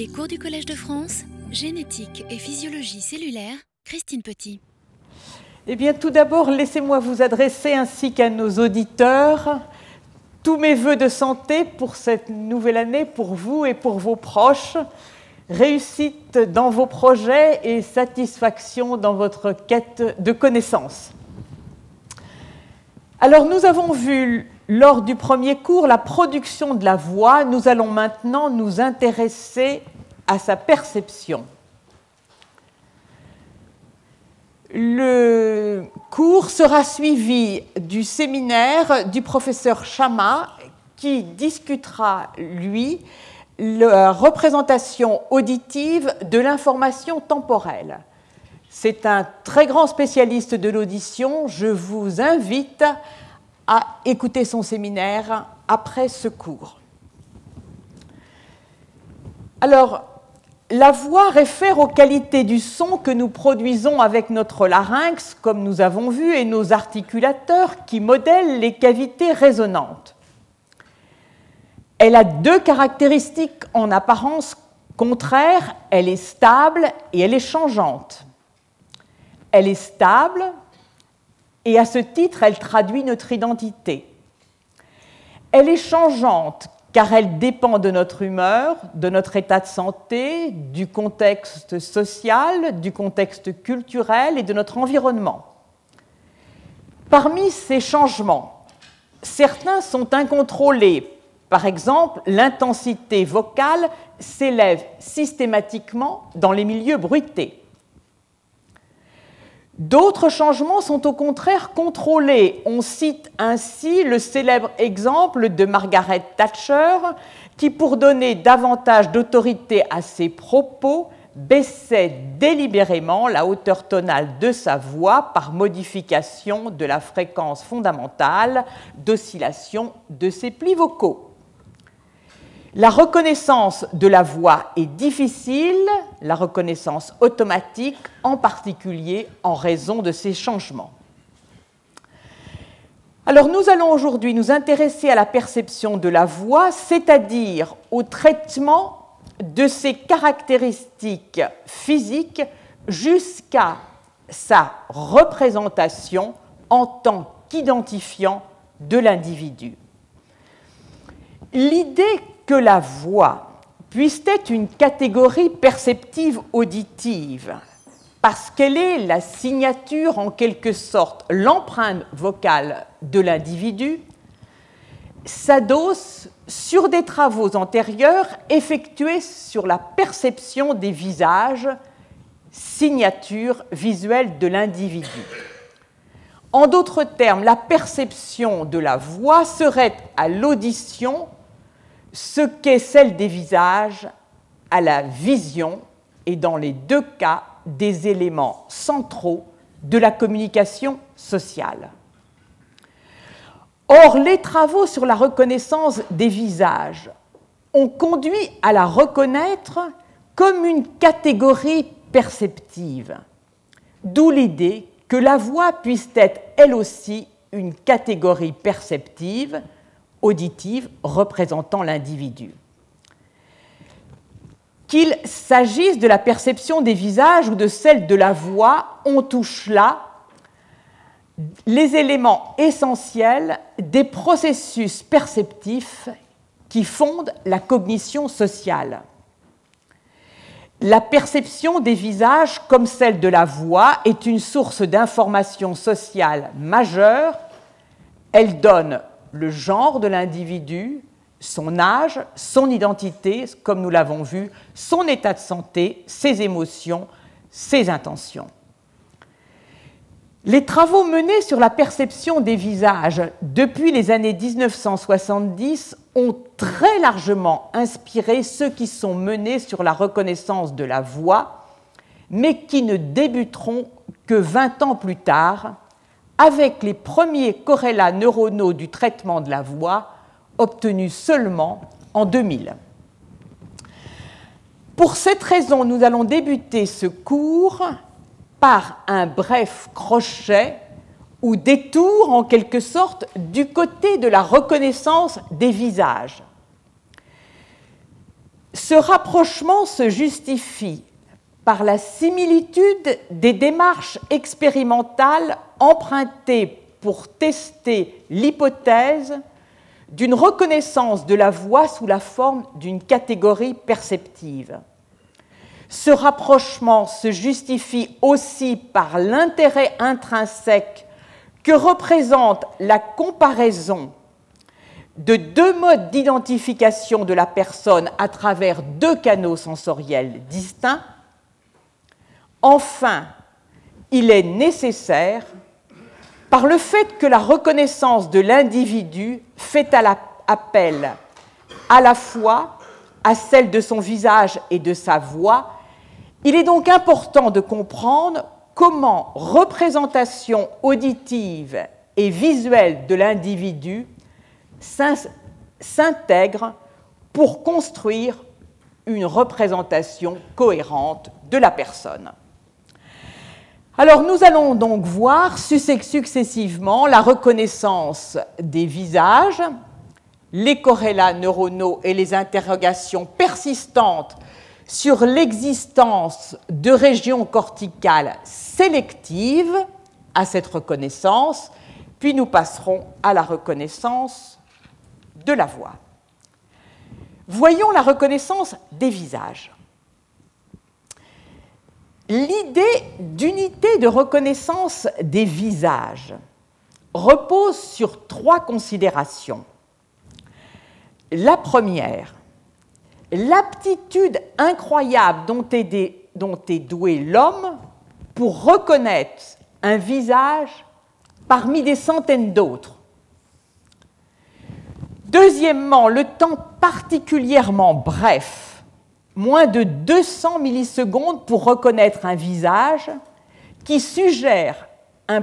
Les cours du Collège de France, génétique et physiologie cellulaire, Christine Petit. Eh bien, tout d'abord, laissez-moi vous adresser ainsi qu'à nos auditeurs tous mes voeux de santé pour cette nouvelle année, pour vous et pour vos proches. Réussite dans vos projets et satisfaction dans votre quête de connaissances. Alors, nous avons vu lors du premier cours la production de la voix. Nous allons maintenant nous intéresser à sa perception. Le cours sera suivi du séminaire du professeur Chama qui discutera, lui, la représentation auditive de l'information temporelle. C'est un très grand spécialiste de l'audition. Je vous invite à écouter son séminaire après ce cours. Alors, la voix réfère aux qualités du son que nous produisons avec notre larynx, comme nous avons vu, et nos articulateurs qui modèlent les cavités résonantes. Elle a deux caractéristiques en apparence contraires. Elle est stable et elle est changeante. Elle est stable et à ce titre, elle traduit notre identité. Elle est changeante car elle dépend de notre humeur, de notre état de santé, du contexte social, du contexte culturel et de notre environnement. Parmi ces changements, certains sont incontrôlés. Par exemple, l'intensité vocale s'élève systématiquement dans les milieux bruités. D'autres changements sont au contraire contrôlés. On cite ainsi le célèbre exemple de Margaret Thatcher, qui, pour donner davantage d'autorité à ses propos, baissait délibérément la hauteur tonale de sa voix par modification de la fréquence fondamentale d'oscillation de ses plis vocaux. La reconnaissance de la voix est difficile, la reconnaissance automatique en particulier en raison de ces changements. Alors nous allons aujourd'hui nous intéresser à la perception de la voix, c'est-à-dire au traitement de ses caractéristiques physiques jusqu'à sa représentation en tant qu'identifiant de l'individu. L'idée que la voix puisse être une catégorie perceptive auditive, parce qu'elle est la signature en quelque sorte, l'empreinte vocale de l'individu, s'adosse sur des travaux antérieurs effectués sur la perception des visages, signature visuelle de l'individu. En d'autres termes, la perception de la voix serait à l'audition ce qu'est celle des visages à la vision et dans les deux cas des éléments centraux de la communication sociale. Or, les travaux sur la reconnaissance des visages ont conduit à la reconnaître comme une catégorie perceptive, d'où l'idée que la voix puisse être elle aussi une catégorie perceptive, auditive représentant l'individu. Qu'il s'agisse de la perception des visages ou de celle de la voix, on touche là les éléments essentiels des processus perceptifs qui fondent la cognition sociale. La perception des visages, comme celle de la voix, est une source d'information sociale majeure. Elle donne le genre de l'individu, son âge, son identité, comme nous l'avons vu, son état de santé, ses émotions, ses intentions. Les travaux menés sur la perception des visages depuis les années 1970 ont très largement inspiré ceux qui sont menés sur la reconnaissance de la voix, mais qui ne débuteront que 20 ans plus tard avec les premiers corrélats neuronaux du traitement de la voix obtenus seulement en 2000. Pour cette raison, nous allons débuter ce cours par un bref crochet ou détour en quelque sorte du côté de la reconnaissance des visages. Ce rapprochement se justifie par la similitude des démarches expérimentales empruntées pour tester l'hypothèse d'une reconnaissance de la voix sous la forme d'une catégorie perceptive. Ce rapprochement se justifie aussi par l'intérêt intrinsèque que représente la comparaison de deux modes d'identification de la personne à travers deux canaux sensoriels distincts. Enfin, il est nécessaire par le fait que la reconnaissance de l'individu fait appel à la fois à celle de son visage et de sa voix, il est donc important de comprendre comment représentation auditive et visuelle de l'individu s'intègrent pour construire une représentation cohérente de la personne. Alors nous allons donc voir successivement la reconnaissance des visages, les corrélats neuronaux et les interrogations persistantes sur l'existence de régions corticales sélectives à cette reconnaissance, puis nous passerons à la reconnaissance de la voix. Voyons la reconnaissance des visages. L'idée d'unité de reconnaissance des visages repose sur trois considérations. La première, l'aptitude incroyable dont est, doué l'homme pour reconnaître un visage parmi des centaines d'autres. Deuxièmement, le temps particulièrement bref moins de 200 millisecondes pour reconnaître un visage qui suggère un,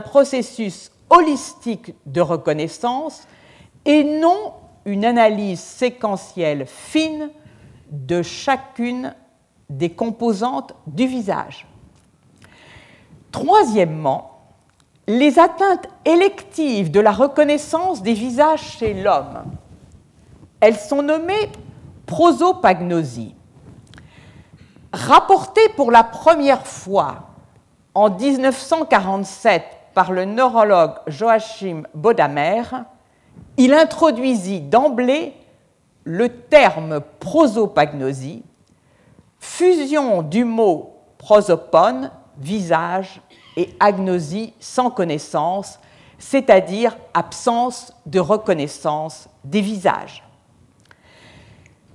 processus holistique de reconnaissance et non une analyse séquentielle fine de chacune des composantes du visage. Troisièmement, les atteintes électives de la reconnaissance des visages chez l'homme. Elles sont nommées prosopagnosie. Rapportée pour la première fois en 1947 par le neurologue Joachim Bodamer, il introduisit d'emblée le terme prosopagnosie, fusion du mot prosopone, visage, et agnosie sans connaissance, c'est-à-dire absence de reconnaissance des visages.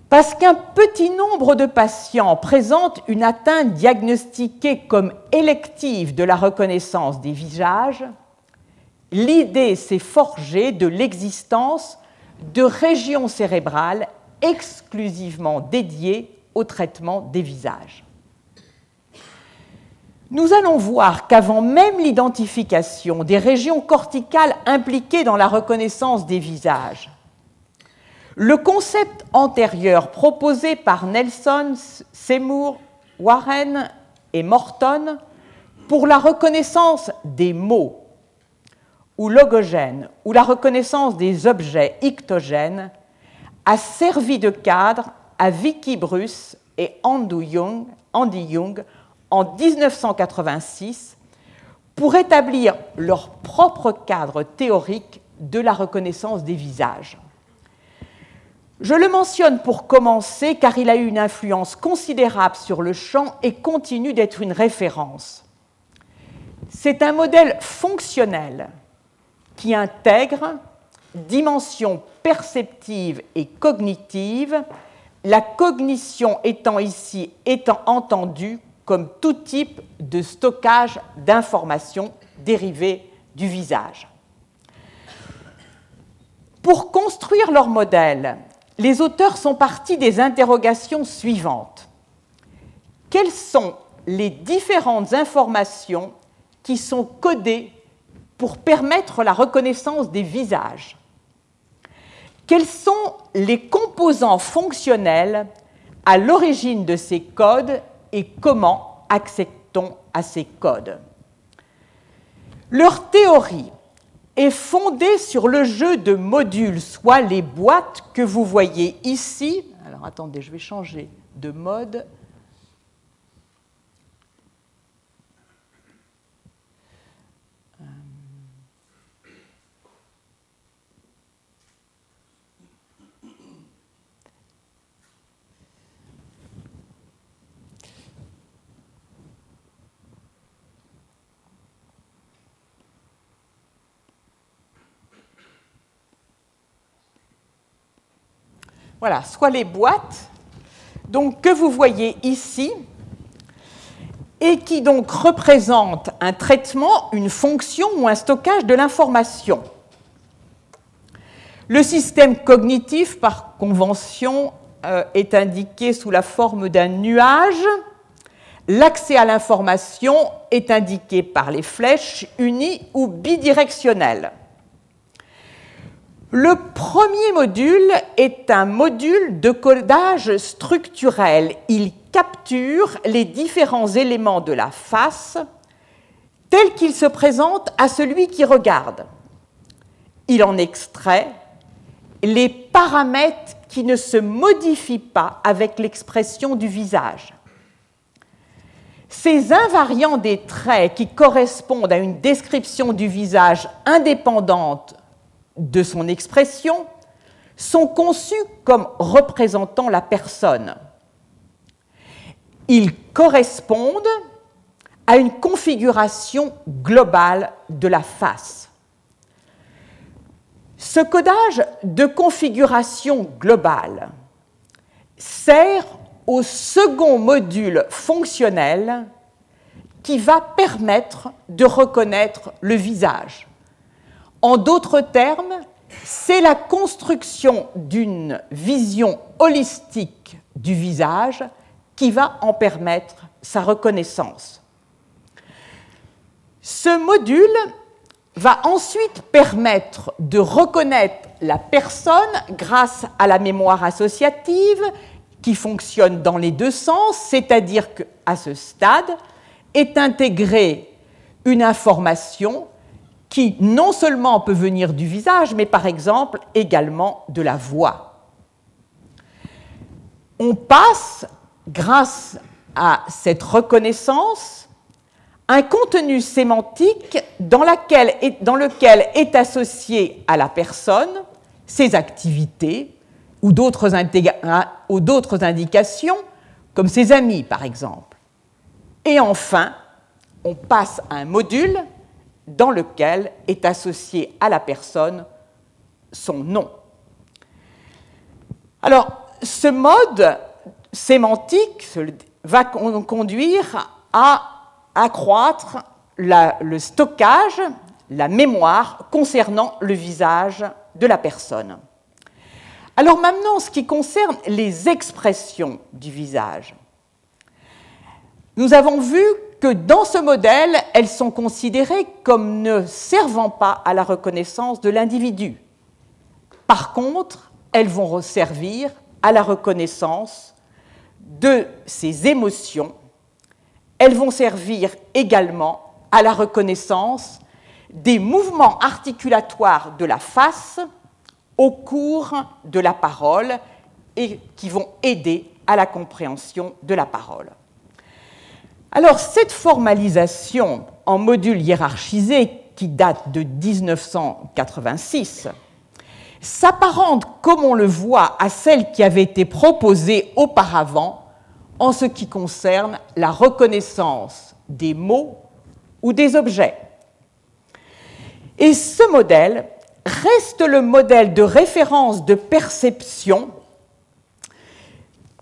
Parce qu'un petit nombre de patients présentent une atteinte diagnostiquée comme élective de la reconnaissance des visages, l'idée s'est forgée de l'existence de régions cérébrales exclusivement dédiées au traitement des visages. Nous allons voir qu'avant même l'identification des régions corticales impliquées dans la reconnaissance des visages, le concept antérieur proposé par Nelson, Seymour, Warren et Morton pour la reconnaissance des mots ou logogènes ou la reconnaissance des objets ictogènes a servi de cadre à Vicky Bruce et Andy Young, en 1986 pour établir leur propre cadre théorique de la reconnaissance des visages. Je le mentionne pour commencer car il a eu une influence considérable sur le champ et continue d'être une référence. C'est un modèle fonctionnel qui intègre dimensions perceptives et cognitives, la cognition étant ici étant entendue comme tout type de stockage d'informations dérivées du visage. Pour construire leur modèle, les auteurs sont partis des interrogations suivantes. Quelles sont les différentes informations qui sont codées pour permettre la reconnaissance des visages? Quels sont les composants fonctionnels à l'origine de ces codes et comment accède-t-on à ces codes? Leur théorie est fondée sur le jeu de modules, soit les boîtes que vous voyez ici. Alors attendez, je vais changer de mode. Voilà, soit les boîtes donc, que vous voyez ici et qui donc représentent un traitement, une fonction ou un stockage de l'information. Le système cognitif, par convention, euh, est indiqué sous la forme d'un nuage. L'accès à l'information est indiqué par les flèches unies ou bidirectionnelles. Le premier module est un module de codage structurel. Il capture les différents éléments de la face tels qu'ils se présentent à celui qui regarde. Il en extrait les paramètres qui ne se modifient pas avec l'expression du visage. Ces invariants des traits qui correspondent à une description du visage indépendante de son expression sont conçus comme représentant la personne. Ils correspondent à une configuration globale de la face. Ce codage de configuration globale sert au second module fonctionnel qui va permettre de reconnaître le visage. En d'autres termes, c'est la construction d'une vision holistique du visage qui va en permettre sa reconnaissance. Ce module va ensuite permettre de reconnaître la personne grâce à la mémoire associative qui fonctionne dans les deux sens, c'est-à-dire qu'à ce stade est intégrée une information qui non seulement peut venir du visage, mais par exemple également de la voix. On passe, grâce à cette reconnaissance, un contenu sémantique dans, lequel est associé à la personne ses activités ou d'autres indications, comme ses amis par exemple. Et enfin, on passe à un module dans lequel est associé à la personne son nom. Alors, ce mode sémantique va conduire à accroître le stockage, la mémoire concernant le visage de la personne. Alors maintenant, ce qui concerne les expressions du visage, nous avons vu que dans ce modèle, elles sont considérées comme ne servant pas à la reconnaissance de l'individu. Par contre, elles vont servir à la reconnaissance de ses émotions. Elles vont servir également à la reconnaissance des mouvements articulatoires de la face au cours de la parole et qui vont aider à la compréhension de la parole. Alors cette formalisation en module hiérarchisé qui date de 1986 s'apparente, comme on le voit, à celle qui avait été proposée auparavant en ce qui concerne la reconnaissance des mots ou des objets. Et ce modèle reste le modèle de référence de perception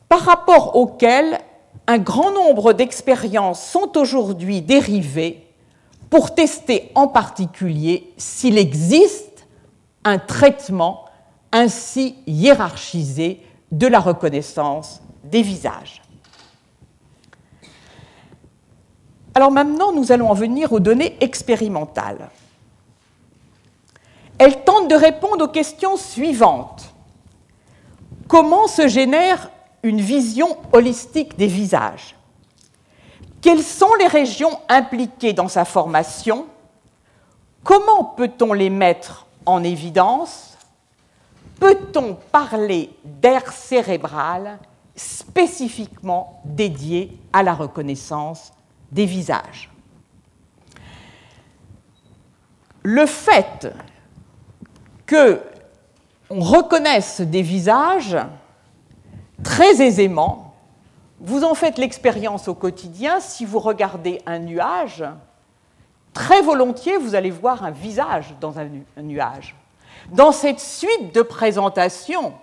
par rapport auquel un grand nombre d'expériences sont aujourd'hui dérivées pour tester en particulier s'il existe un traitement ainsi hiérarchisé de la reconnaissance des visages. Alors maintenant, nous allons en venir aux données expérimentales. Elles tentent de répondre aux questions suivantes. Comment se génère une vision holistique des visages. Quelles sont les régions impliquées dans sa formation? Comment peut-on les mettre en évidence? Peut-on parler d'air cérébral spécifiquement dédié à la reconnaissance des visages? Le fait que on reconnaisse des visages très aisément. Vous en faites l'expérience au quotidien. Si vous regardez un nuage, très volontiers, vous allez voir un visage dans un, nuage. Dans cette suite de présentations,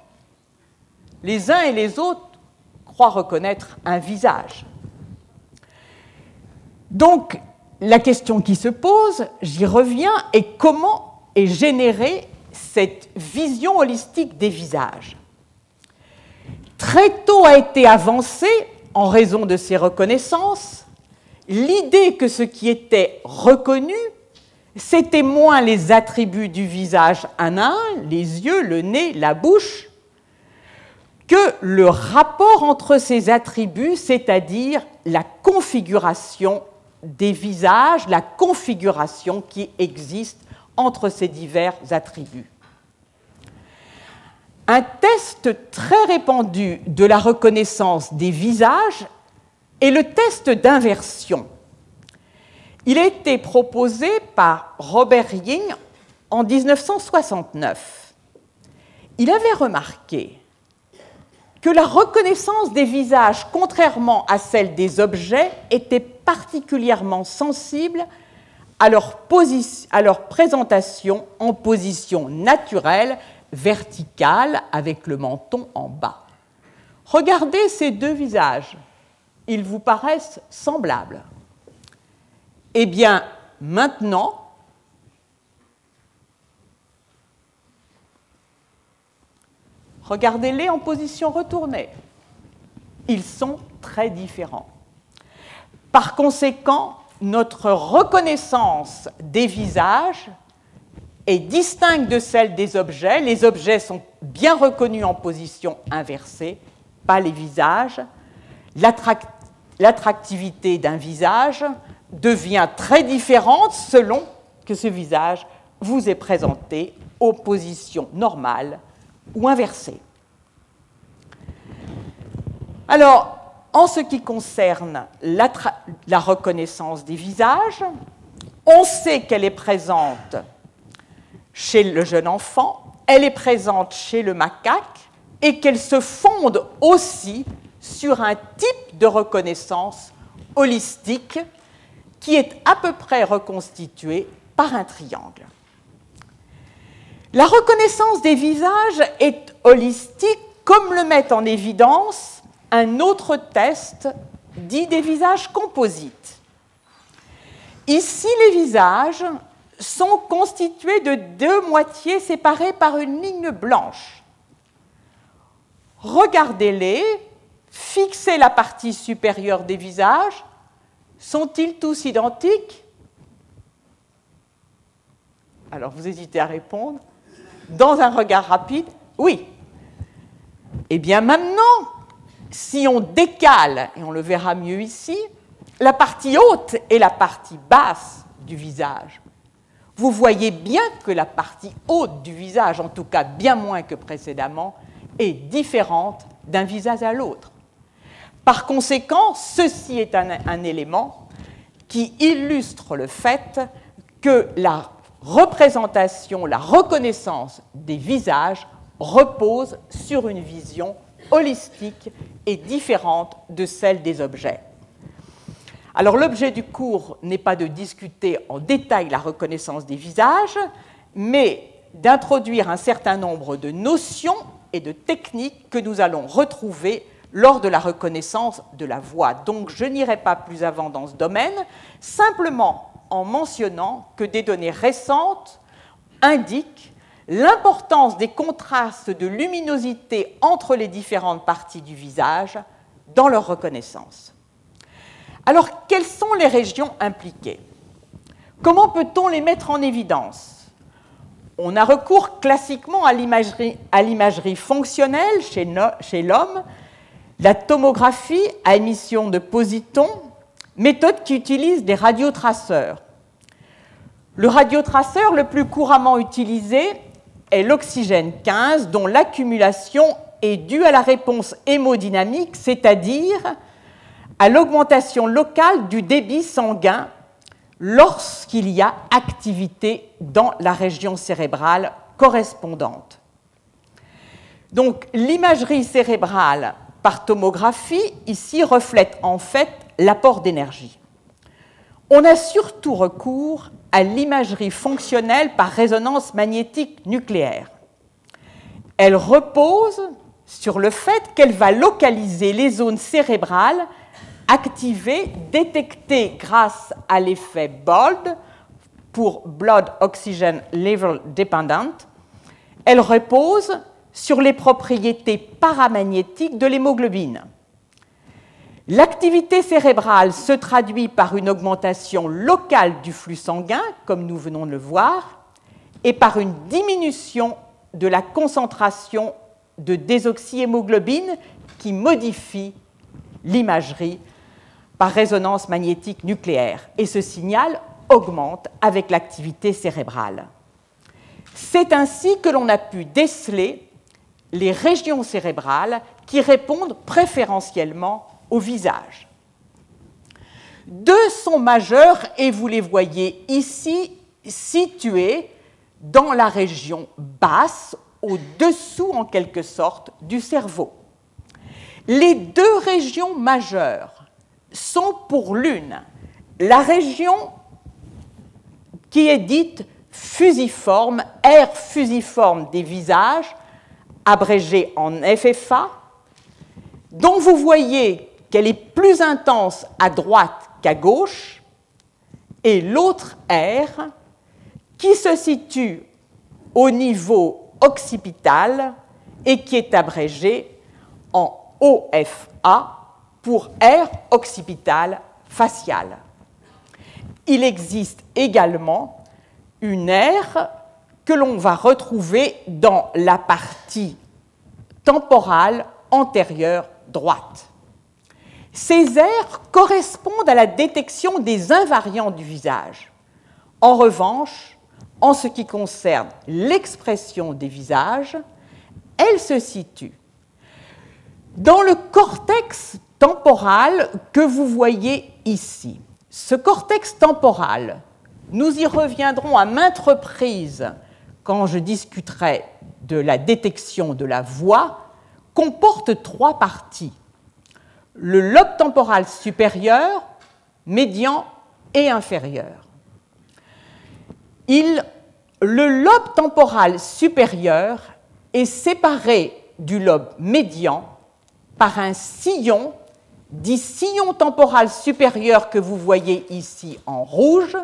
les uns et les autres croient reconnaître un visage. Donc, la question qui se pose, j'y reviens, est comment est générée cette vision holistique des visages? Très tôt a été avancée, en raison de ces reconnaissances, l'idée que ce qui était reconnu, c'était moins les attributs du visage un à un, les yeux, le nez, la bouche, que le rapport entre ces attributs, c'est-à-dire la configuration des visages, la configuration qui existe entre ces divers attributs. Un test très répandu de la reconnaissance des visages est le test d'inversion. Il a été proposé par Robert Ying en 1969. Il avait remarqué que la reconnaissance des visages, contrairement à celle des objets, était particulièrement sensible à leur, à leur présentation en position naturelle verticale avec le menton en bas. Regardez ces deux visages. Ils vous paraissent semblables. Eh bien, maintenant, regardez-les en position retournée. Ils sont très différents. Par conséquent, notre reconnaissance des visages est distincte de celle des objets. Les objets sont bien reconnus en position inversée, pas les visages. L'attractivité d'un visage devient très différente selon que ce visage vous est présenté aux positions normales ou inversées. Alors, en ce qui concerne la, la reconnaissance des visages, on sait qu'elle est présente chez le jeune enfant, elle est présente chez le macaque et qu'elle se fonde aussi sur un type de reconnaissance holistique qui est à peu près reconstitué par un triangle. La reconnaissance des visages est holistique comme le met en évidence un autre test dit des visages composites. Ici, les visages sont constitués de deux moitiés séparées par une ligne blanche. Regardez-les, fixez la partie supérieure des visages. Sont-ils tous identiques? Alors vous hésitez à répondre. Dans un regard rapide, oui. Eh bien maintenant, si on décale, et on le verra mieux ici, la partie haute et la partie basse du visage, vous voyez bien que la partie haute du visage, en tout cas bien moins que précédemment, est différente d'un visage à l'autre. Par conséquent, ceci est un, élément qui illustre le fait que la représentation, la reconnaissance des visages repose sur une vision holistique et différente de celle des objets. Alors l'objet du cours n'est pas de discuter en détail la reconnaissance des visages, mais d'introduire un certain nombre de notions et de techniques que nous allons retrouver lors de la reconnaissance de la voix. Donc je n'irai pas plus avant dans ce domaine, simplement en mentionnant que des données récentes indiquent l'importance des contrastes de luminosité entre les différentes parties du visage dans leur reconnaissance. Alors, quelles sont les régions impliquées? Comment peut-on les mettre en évidence? On a recours classiquement à l'imagerie fonctionnelle chez l'homme, la tomographie à émission de positons, méthode qui utilise des radiotraceurs. Le radiotraceur le plus couramment utilisé est l'oxygène 15, dont l'accumulation est due à la réponse hémodynamique, c'est-à-dire à l'augmentation locale du débit sanguin lorsqu'il y a activité dans la région cérébrale correspondante. Donc l'imagerie cérébrale par tomographie ici reflète en fait l'apport d'énergie. On a surtout recours à l'imagerie fonctionnelle par résonance magnétique nucléaire. Elle repose sur le fait qu'elle va localiser les zones cérébrales activées, détectées grâce à l'effet BOLD pour Blood Oxygen Level Dependent. Elle repose sur les propriétés paramagnétiques de l'hémoglobine. L'activité cérébrale se traduit par une augmentation locale du flux sanguin, comme nous venons de le voir, et par une diminution de la concentration de désoxyhémoglobine qui modifie l'imagerie par résonance magnétique nucléaire. Et ce signal augmente avec l'activité cérébrale. C'est ainsi que l'on a pu déceler les régions cérébrales qui répondent préférentiellement au visage. Deux sont majeurs et vous les voyez ici situés dans la région basse, au-dessous en quelque sorte du cerveau. Les deux régions majeures sont pour l'une. La région qui est dite fusiforme, aire fusiforme des visages, abrégée en FFA, dont vous voyez qu'elle est plus intense à droite qu'à gauche, et l'autre aire qui se situe au niveau occipital et qui est abrégée en OFA pour aire occipitale faciale. Il existe également une aire que l'on va retrouver dans la partie temporale antérieure droite. Ces aires correspondent à la détection des invariants du visage. En revanche, en ce qui concerne l'expression des visages, elles se situent dans le cortex temporal que vous voyez ici. Ce cortex temporal, nous y reviendrons à maintes reprises quand je discuterai de la détection de la voix, comporte trois parties. Le lobe temporal supérieur, médian et inférieur. Il, le lobe temporal supérieur est séparé du lobe médian par un sillon, dit sillon temporal supérieur que vous voyez ici en rouge,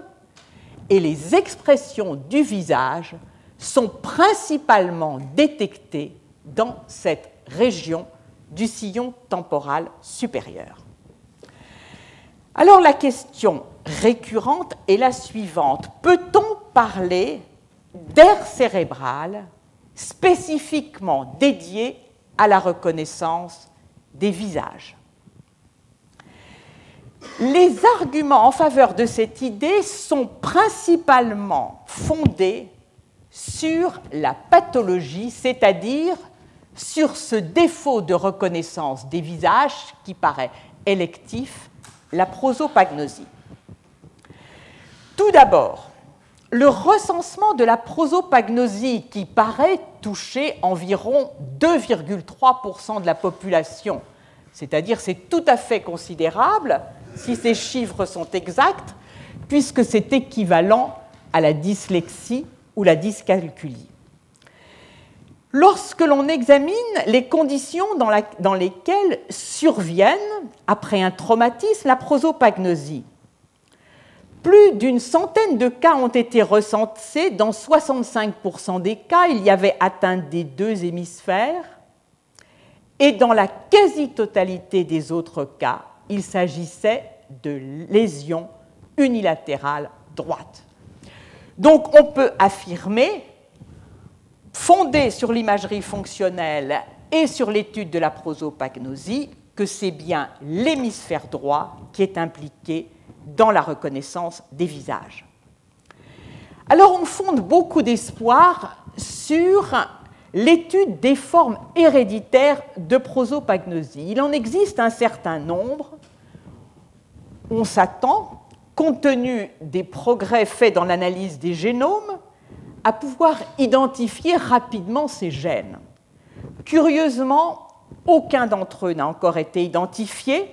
et les expressions du visage sont principalement détectées dans cette région du sillon temporal supérieur. Alors la question récurrente est la suivante. Peut-on parler d'air cérébral spécifiquement dédié à la reconnaissance des visages? Les arguments en faveur de cette idée sont principalement fondés sur la pathologie, c'est-à-dire sur ce défaut de reconnaissance des visages qui paraît électif, la prosopagnosie. Tout d'abord, le recensement de la prosopagnosie qui paraît toucher environ 2,3% de la population, c'est-à-dire c'est tout à fait considérable si ces chiffres sont exacts, puisque c'est équivalent à la dyslexie ou la dyscalculie. Lorsque l'on examine les conditions dans, lesquelles surviennent, après un traumatisme, la prosopagnosie, plus d'une centaine de cas ont été recensés. Dans 65% des cas, il y avait atteinte des deux hémisphères. Et dans la quasi-totalité des autres cas, il s'agissait de lésions unilatérales droites. Donc on peut affirmer, fondé sur l'imagerie fonctionnelle et sur l'étude de la prosopagnosie, que c'est bien l'hémisphère droit qui est impliqué dans la reconnaissance des visages. Alors on fonde beaucoup d'espoir sur l'étude des formes héréditaires de prosopagnosie. Il en existe un certain nombre. On s'attend, compte tenu des progrès faits dans l'analyse des génomes, à pouvoir identifier rapidement ces gènes. Curieusement, aucun d'entre eux n'a encore été identifié,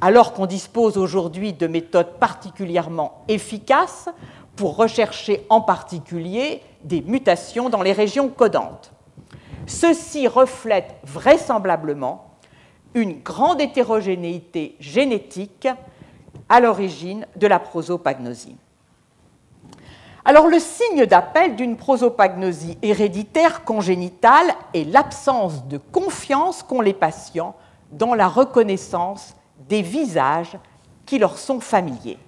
alors qu'on dispose aujourd'hui de méthodes particulièrement efficaces pour rechercher en particulier des mutations dans les régions codantes. Ceci reflète vraisemblablement une grande hétérogénéité génétique à l'origine de la prosopagnosie. Alors le signe d'appel d'une prosopagnosie héréditaire congénitale est l'absence de confiance qu'ont les patients dans la reconnaissance des visages qui leur sont familiers.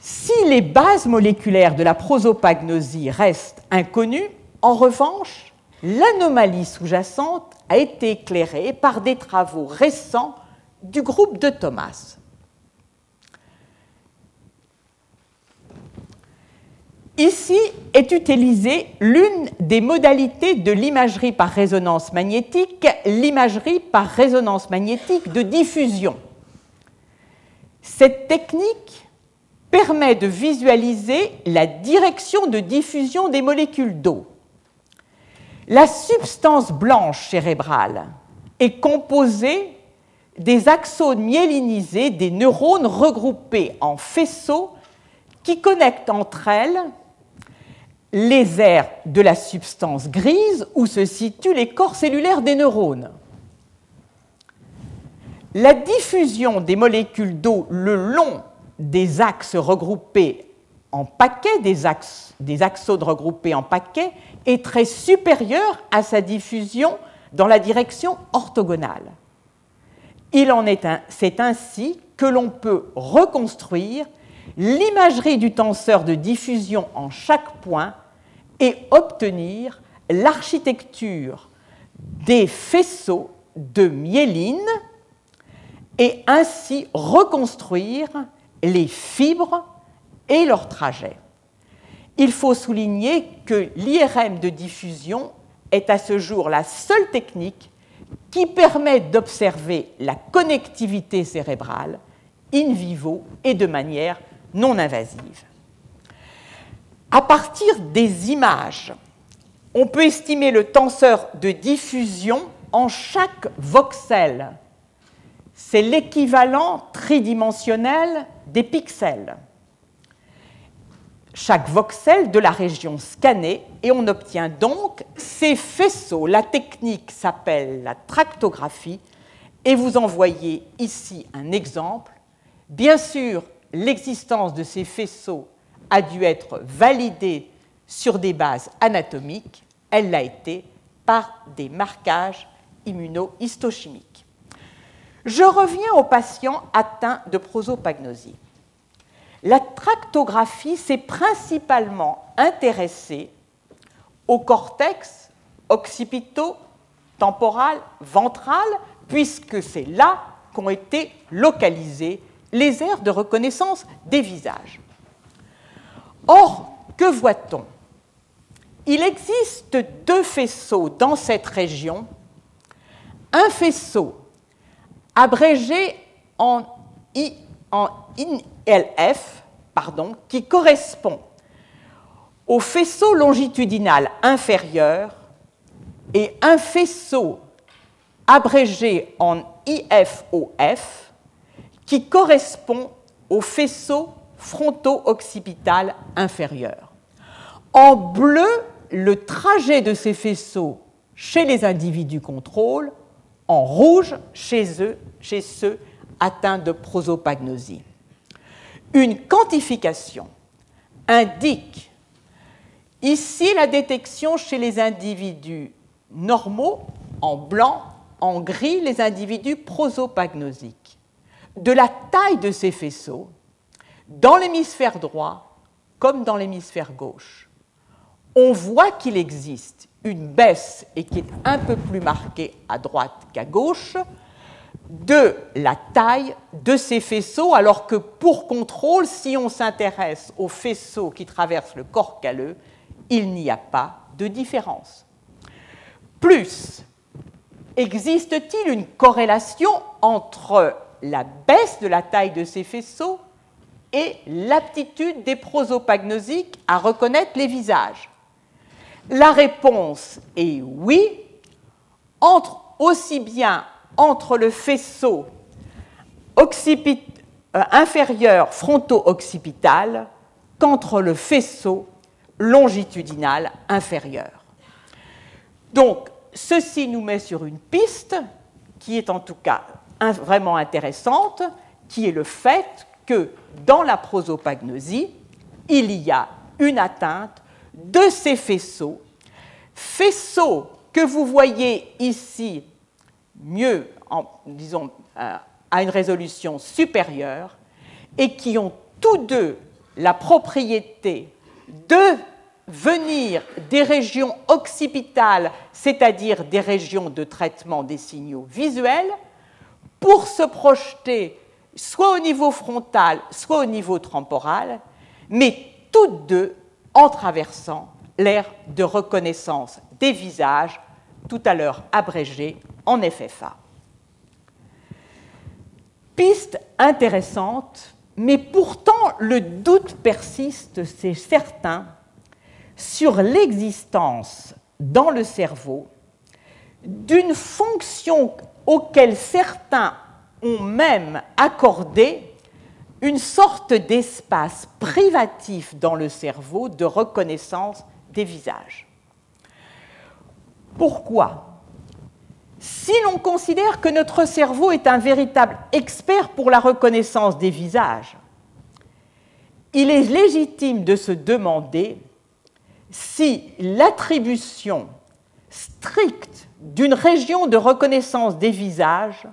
Si les bases moléculaires de la prosopagnosie restent inconnues, en revanche, l'anomalie sous-jacente a été éclairée par des travaux récents du groupe de Thomas. Ici est utilisée l'une des modalités de l'imagerie par résonance magnétique, l'imagerie par résonance magnétique de diffusion. Cette technique permet de visualiser la direction de diffusion des molécules d'eau. La substance blanche cérébrale est composée des axones myélinisés des neurones regroupés en faisceaux qui connectent entre elles les aires de la substance grise où se situent les corps cellulaires des neurones. La diffusion des molécules d'eau le long des axes regroupés en paquets, des, axes, axones regroupés en paquets, est très supérieure à sa diffusion dans la direction orthogonale. Il en est c'est ainsi que l'on peut reconstruire l'imagerie du tenseur de diffusion en chaque point et obtenir l'architecture des faisceaux de myéline et ainsi reconstruire les fibres et leur trajet. Il faut souligner que l'IRM de diffusion est à ce jour la seule technique qui permet d'observer la connectivité cérébrale in vivo et de manière non invasive. À partir des images, on peut estimer le tenseur de diffusion en chaque voxel. C'est l'équivalent tridimensionnel des pixels. Chaque voxel de la région scannée et on obtient donc ces faisceaux. La technique s'appelle la tractographie et vous en voyez ici un exemple. Bien sûr, l'existence de ces faisceaux a dû être validée sur des bases anatomiques, elle l'a été par des marquages immunohistochimiques. Je reviens aux patients atteints de prosopagnosie. La tractographie s'est principalement intéressée au cortex occipito-temporal ventral, puisque c'est là qu'ont été localisées les aires de reconnaissance des visages. Or, que voit-on? Il existe deux faisceaux dans cette région. Un faisceau abrégé en, ILF, pardon, qui correspond au faisceau longitudinal inférieur et un faisceau abrégé en IFOF qui correspond au faisceau fronto-occipital inférieur. En bleu, le trajet de ces faisceaux chez les individus contrôle, en rouge chez eux, chez ceux atteints de prosopagnosie. Une quantification indique ici la détection chez les individus normaux, en blanc, en gris, les individus prosopagnosiques, de la taille de ces faisceaux dans l'hémisphère droit comme dans l'hémisphère gauche, on voit qu'il existe une baisse et qui est un peu plus marquée à droite qu'à gauche de la taille de ces faisceaux, alors que pour contrôle, si on s'intéresse aux faisceaux qui traversent le corps calleux, il n'y a pas de différence. Plus, existe-t-il une corrélation entre la baisse de la taille de ces faisceaux et l'aptitude des prosopagnosiques à reconnaître les visages? La réponse est oui, entre aussi bien entre le faisceau euh, inférieur fronto-occipital qu'entre le faisceau longitudinal inférieur. Donc, ceci nous met sur une piste qui est en tout cas vraiment intéressante, qui est le fait que dans la prosopagnosie, il y a une atteinte de ces faisceaux, faisceaux que vous voyez ici mieux, disons, euh, à une résolution supérieure, et qui ont tous deux la propriété de venir des régions occipitales, c'est-à-dire des régions de traitement des signaux visuels, pour se projeter soit au niveau frontal, soit au niveau temporal, mais toutes deux en traversant l'aire de reconnaissance des visages, tout à l'heure abrégé en FFA. Piste intéressante, mais pourtant le doute persiste, c'est certain, sur l'existence dans le cerveau d'une fonction auquel certains ont même accordé une sorte d'espace privatif dans le cerveau de reconnaissance des visages. Pourquoi? Si l'on considère que notre cerveau est un véritable expert pour la reconnaissance des visages, il est légitime de se demander si l'attribution stricte d'une région de reconnaissance des visages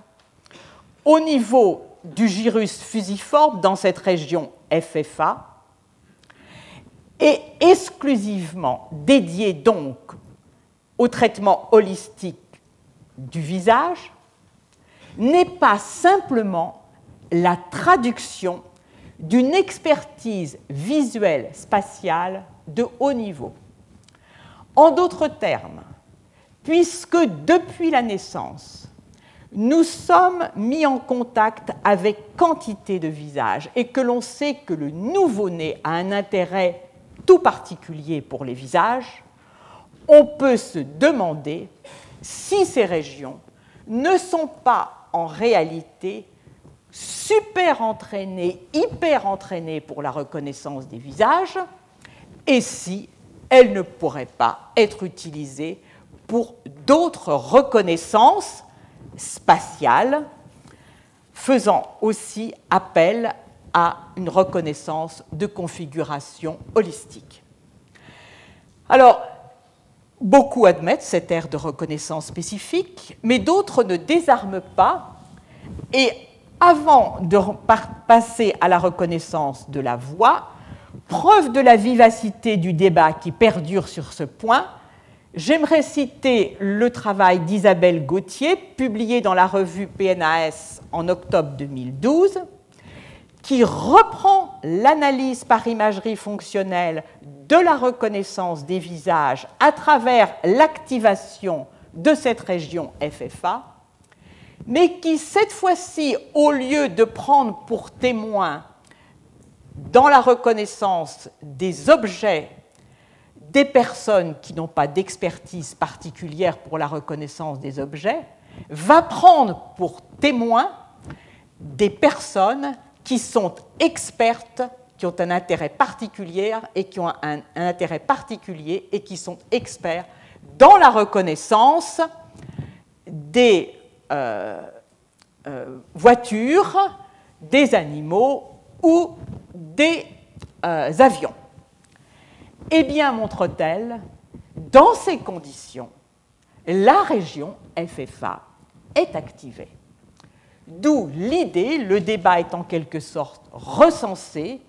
au niveau du gyrus fusiforme dans cette région FFA est exclusivement dédiée donc au traitement holistique du visage n'est pas simplement la traduction d'une expertise visuelle spatiale de haut niveau. En d'autres termes, puisque depuis la naissance, nous sommes mis en contact avec quantité de visages et que l'on sait que le nouveau-né a un intérêt tout particulier pour les visages, on peut se demander si ces régions ne sont pas en réalité super entraînées, hyper entraînées pour la reconnaissance des visages, et si elles ne pourraient pas être utilisées pour d'autres reconnaissances spatiales, faisant aussi appel à une reconnaissance de configuration holistique. Alors, beaucoup admettent cette ère de reconnaissance spécifique, mais d'autres ne désarment pas. Et avant de passer à la reconnaissance de la voix, Preuve de la vivacité du débat qui perdure sur ce point, j'aimerais citer le travail d'Isabelle Gauthier, publié dans la revue PNAS en octobre 2012, qui reprend l'analyse par imagerie fonctionnelle de la reconnaissance des visages à travers l'activation de cette région FFA, mais qui, cette fois-ci, au lieu de prendre pour témoin dans la reconnaissance des objets des personnes qui n'ont pas d'expertise particulière pour la reconnaissance des objets, va prendre pour témoin des personnes qui sont expertes, qui ont un intérêt particulier et qui ont un, intérêt particulier et qui sont experts dans la reconnaissance des euh, euh, voitures, des animaux ou des euh, avions. Eh bien, montre-t-elle, dans ces conditions, la région FFA est activée. D'où l'idée, le débat est en quelque sorte recensé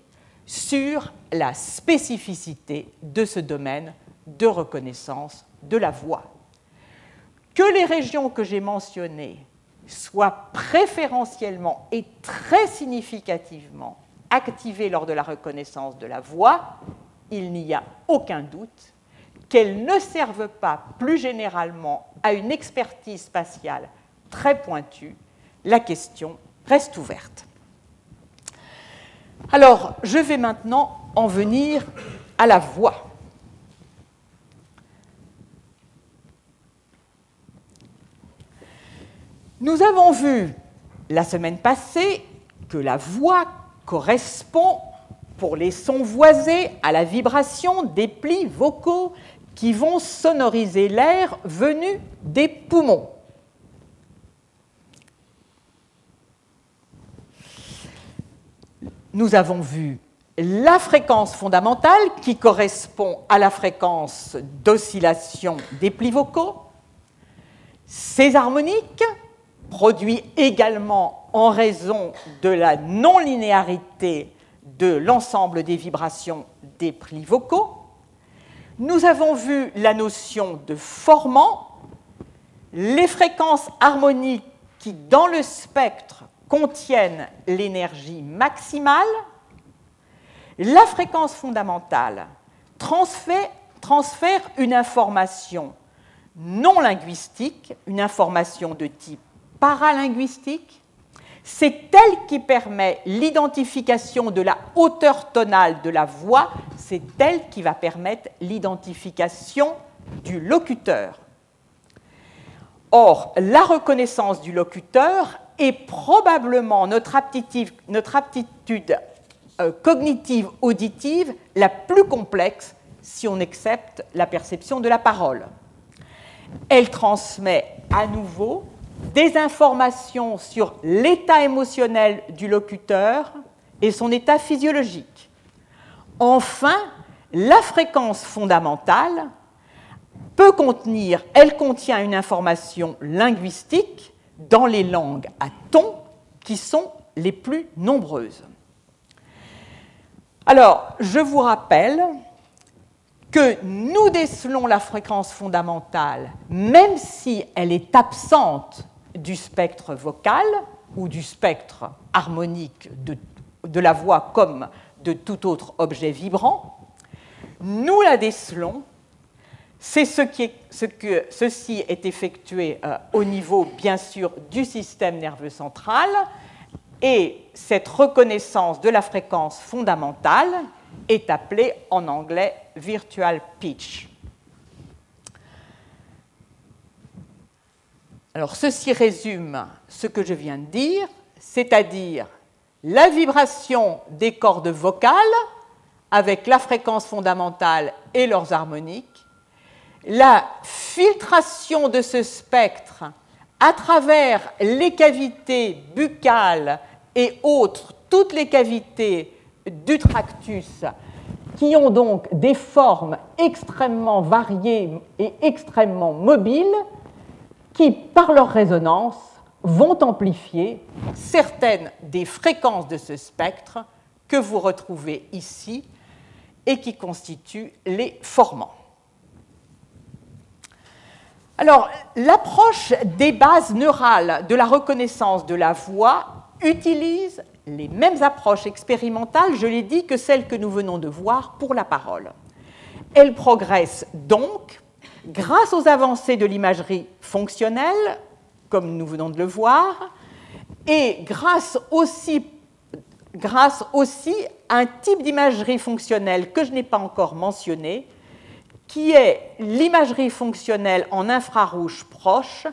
sur la spécificité de ce domaine de reconnaissance de la voix. Que les régions que j'ai mentionnées soit préférentiellement et très significativement activée lors de la reconnaissance de la voix, il n'y a aucun doute qu'elle ne serve pas plus généralement à une expertise spatiale très pointue, la question reste ouverte. Alors, je vais maintenant en venir à la voix. Nous avons vu la semaine passée que la voix correspond pour les sons voisés à la vibration des plis vocaux qui vont sonoriser l'air venu des poumons. Nous avons vu la fréquence fondamentale qui correspond à la fréquence d'oscillation des plis vocaux, ces harmoniques, produits également en raison de la non-linéarité de l'ensemble des vibrations des plis vocaux. Nous avons vu la notion de formant, les fréquences harmoniques qui, dans le spectre, contiennent l'énergie maximale, la fréquence fondamentale transfère, une information non linguistique, une information de type paralinguistique. C'est elle qui permet l'identification de la hauteur tonale de la voix, c'est elle qui va permettre l'identification du locuteur. Or, la reconnaissance du locuteur est probablement notre aptitude, notre aptitude euh, cognitive auditive la plus complexe si on accepte la perception de la parole. Elle transmet à nouveau des informations sur l'état émotionnel du locuteur et son état physiologique. Enfin, la fréquence fondamentale peut contenir, elle contient une information linguistique dans les langues à ton qui sont les plus nombreuses. Alors, je vous rappelle que nous décelons la fréquence fondamentale, même si elle est absente du spectre vocal ou du spectre harmonique de, de la voix comme de tout autre objet vibrant, nous la décelons. C'est ce, qui ce que ceci est effectué euh, au niveau, bien sûr, du système nerveux central, et cette reconnaissance de la fréquence fondamentale est appelée en anglais virtual pitch. Alors ceci résume ce que je viens de dire, c'est-à-dire la vibration des cordes vocales avec la fréquence fondamentale et leurs harmoniques, la filtration de ce spectre à travers les cavités buccales et autres, toutes les cavités du tractus, qui ont donc des formes extrêmement variées et extrêmement mobiles, qui, par leur résonance, vont amplifier certaines des fréquences de ce spectre que vous retrouvez ici et qui constituent les formants. Alors, l'approche des bases neurales de la reconnaissance de la voix utilise les mêmes approches expérimentales, je l'ai dit, que celles que nous venons de voir pour la parole. Elle progresse donc grâce aux avancées de l'imagerie fonctionnelle, comme nous venons de le voir, et grâce aussi, grâce aussi à un type d'imagerie fonctionnelle que je n'ai pas encore mentionné, qui est l'imagerie fonctionnelle en infrarouge proche,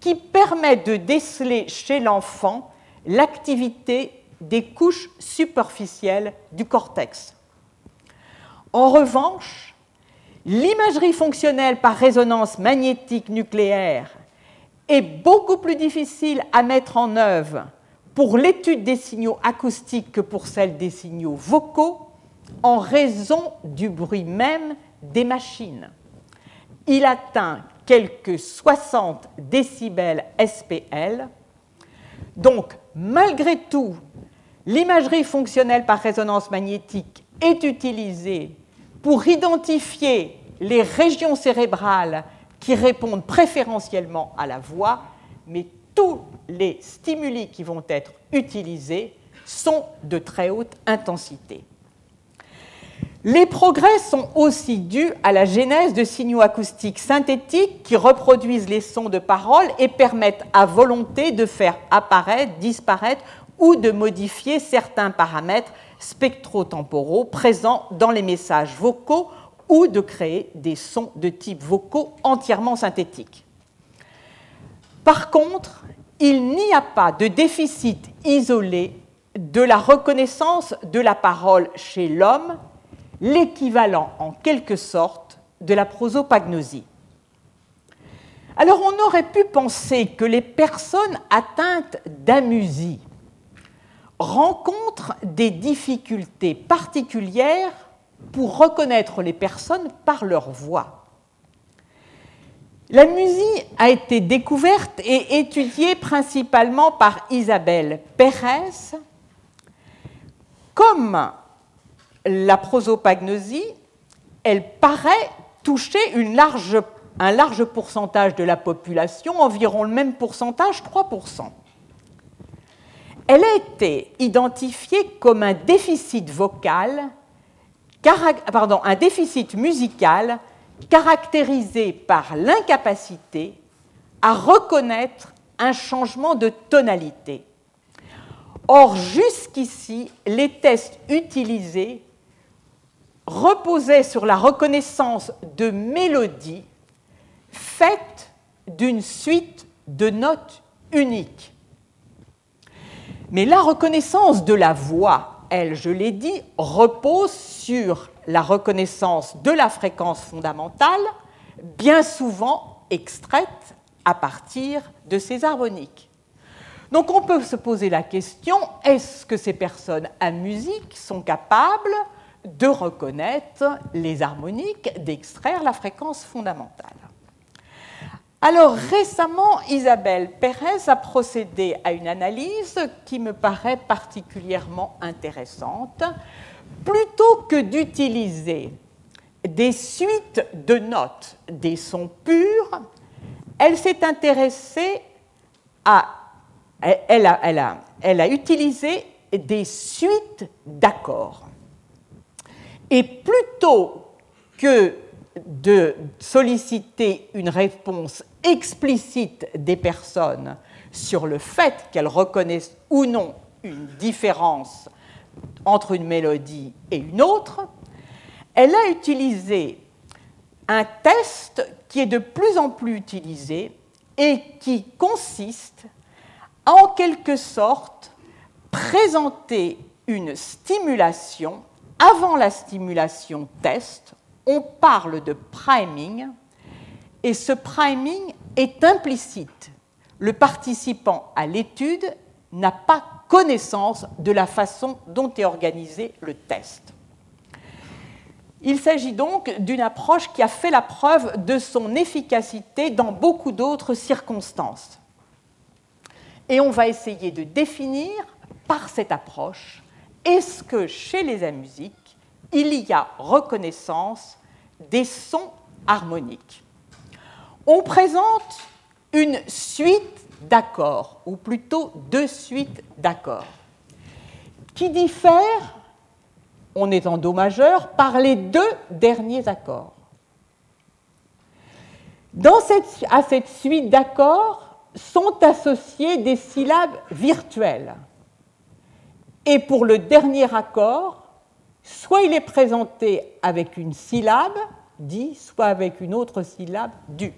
qui permet de déceler chez l'enfant l'activité des couches superficielles du cortex. En revanche, l'imagerie fonctionnelle par résonance magnétique nucléaire est beaucoup plus difficile à mettre en œuvre pour l'étude des signaux acoustiques que pour celle des signaux vocaux en raison du bruit même des machines. Il atteint quelques 60 décibels SPL. Donc, malgré tout, l'imagerie fonctionnelle par résonance magnétique est utilisée pour identifier les régions cérébrales qui répondent préférentiellement à la voix, mais tous les stimuli qui vont être utilisés sont de très haute intensité. Les progrès sont aussi dus à la genèse de signaux acoustiques synthétiques qui reproduisent les sons de parole et permettent à volonté de faire apparaître, disparaître ou de modifier certains paramètres spectrotemporaux présents dans les messages vocaux ou de créer des sons de type vocaux entièrement synthétiques. Par contre, il n'y a pas de déficit isolé de la reconnaissance de la parole chez l'homme l'équivalent en quelque sorte de la prosopagnosie. Alors on aurait pu penser que les personnes atteintes d'amusie rencontrent des difficultés particulières pour reconnaître les personnes par leur voix. La musique a été découverte et étudiée principalement par Isabelle Pérez comme la prosopagnosie, elle paraît toucher un large pourcentage de la population, environ le même pourcentage, 3%. Elle a été identifiée comme un déficit vocal, pardon, un déficit musical caractérisé par l'incapacité à reconnaître un changement de tonalité. Or, jusqu'ici, les tests utilisés reposait sur la reconnaissance de mélodies faites d'une suite de notes uniques. Mais la reconnaissance de la voix, elle, je l'ai dit, repose sur la reconnaissance de la fréquence fondamentale, bien souvent extraite à partir de ces harmoniques. Donc on peut se poser la question, est-ce que ces personnes à musique sont capables de reconnaître les harmoniques, d'extraire la fréquence fondamentale. Alors récemment, Isabelle Pérez a procédé à une analyse qui me paraît particulièrement intéressante. Plutôt que d'utiliser des suites de notes, des sons purs, elle s'est intéressée à... Elle a, elle a, elle a utilisé des suites d'accords. Et plutôt que de solliciter une réponse explicite des personnes sur le fait qu'elles reconnaissent ou non une différence entre une mélodie et une autre, elle a utilisé un test qui est de plus en plus utilisé et qui consiste à en quelque sorte présenter une stimulation avant la stimulation test, on parle de priming et ce priming est implicite. Le participant à l'étude n'a pas connaissance de la façon dont est organisé le test. Il s'agit donc d'une approche qui a fait la preuve de son efficacité dans beaucoup d'autres circonstances. Et on va essayer de définir par cette approche est-ce que chez les amusiques, il y a reconnaissance des sons harmoniques? On présente une suite d'accords, ou plutôt deux suites d'accords, qui diffèrent, on est en Do majeur, par les deux derniers accords. À cette suite d'accords sont associées des syllabes virtuelles. Et pour le dernier accord, soit il est présenté avec une syllabe, dit, soit avec une autre syllabe, du.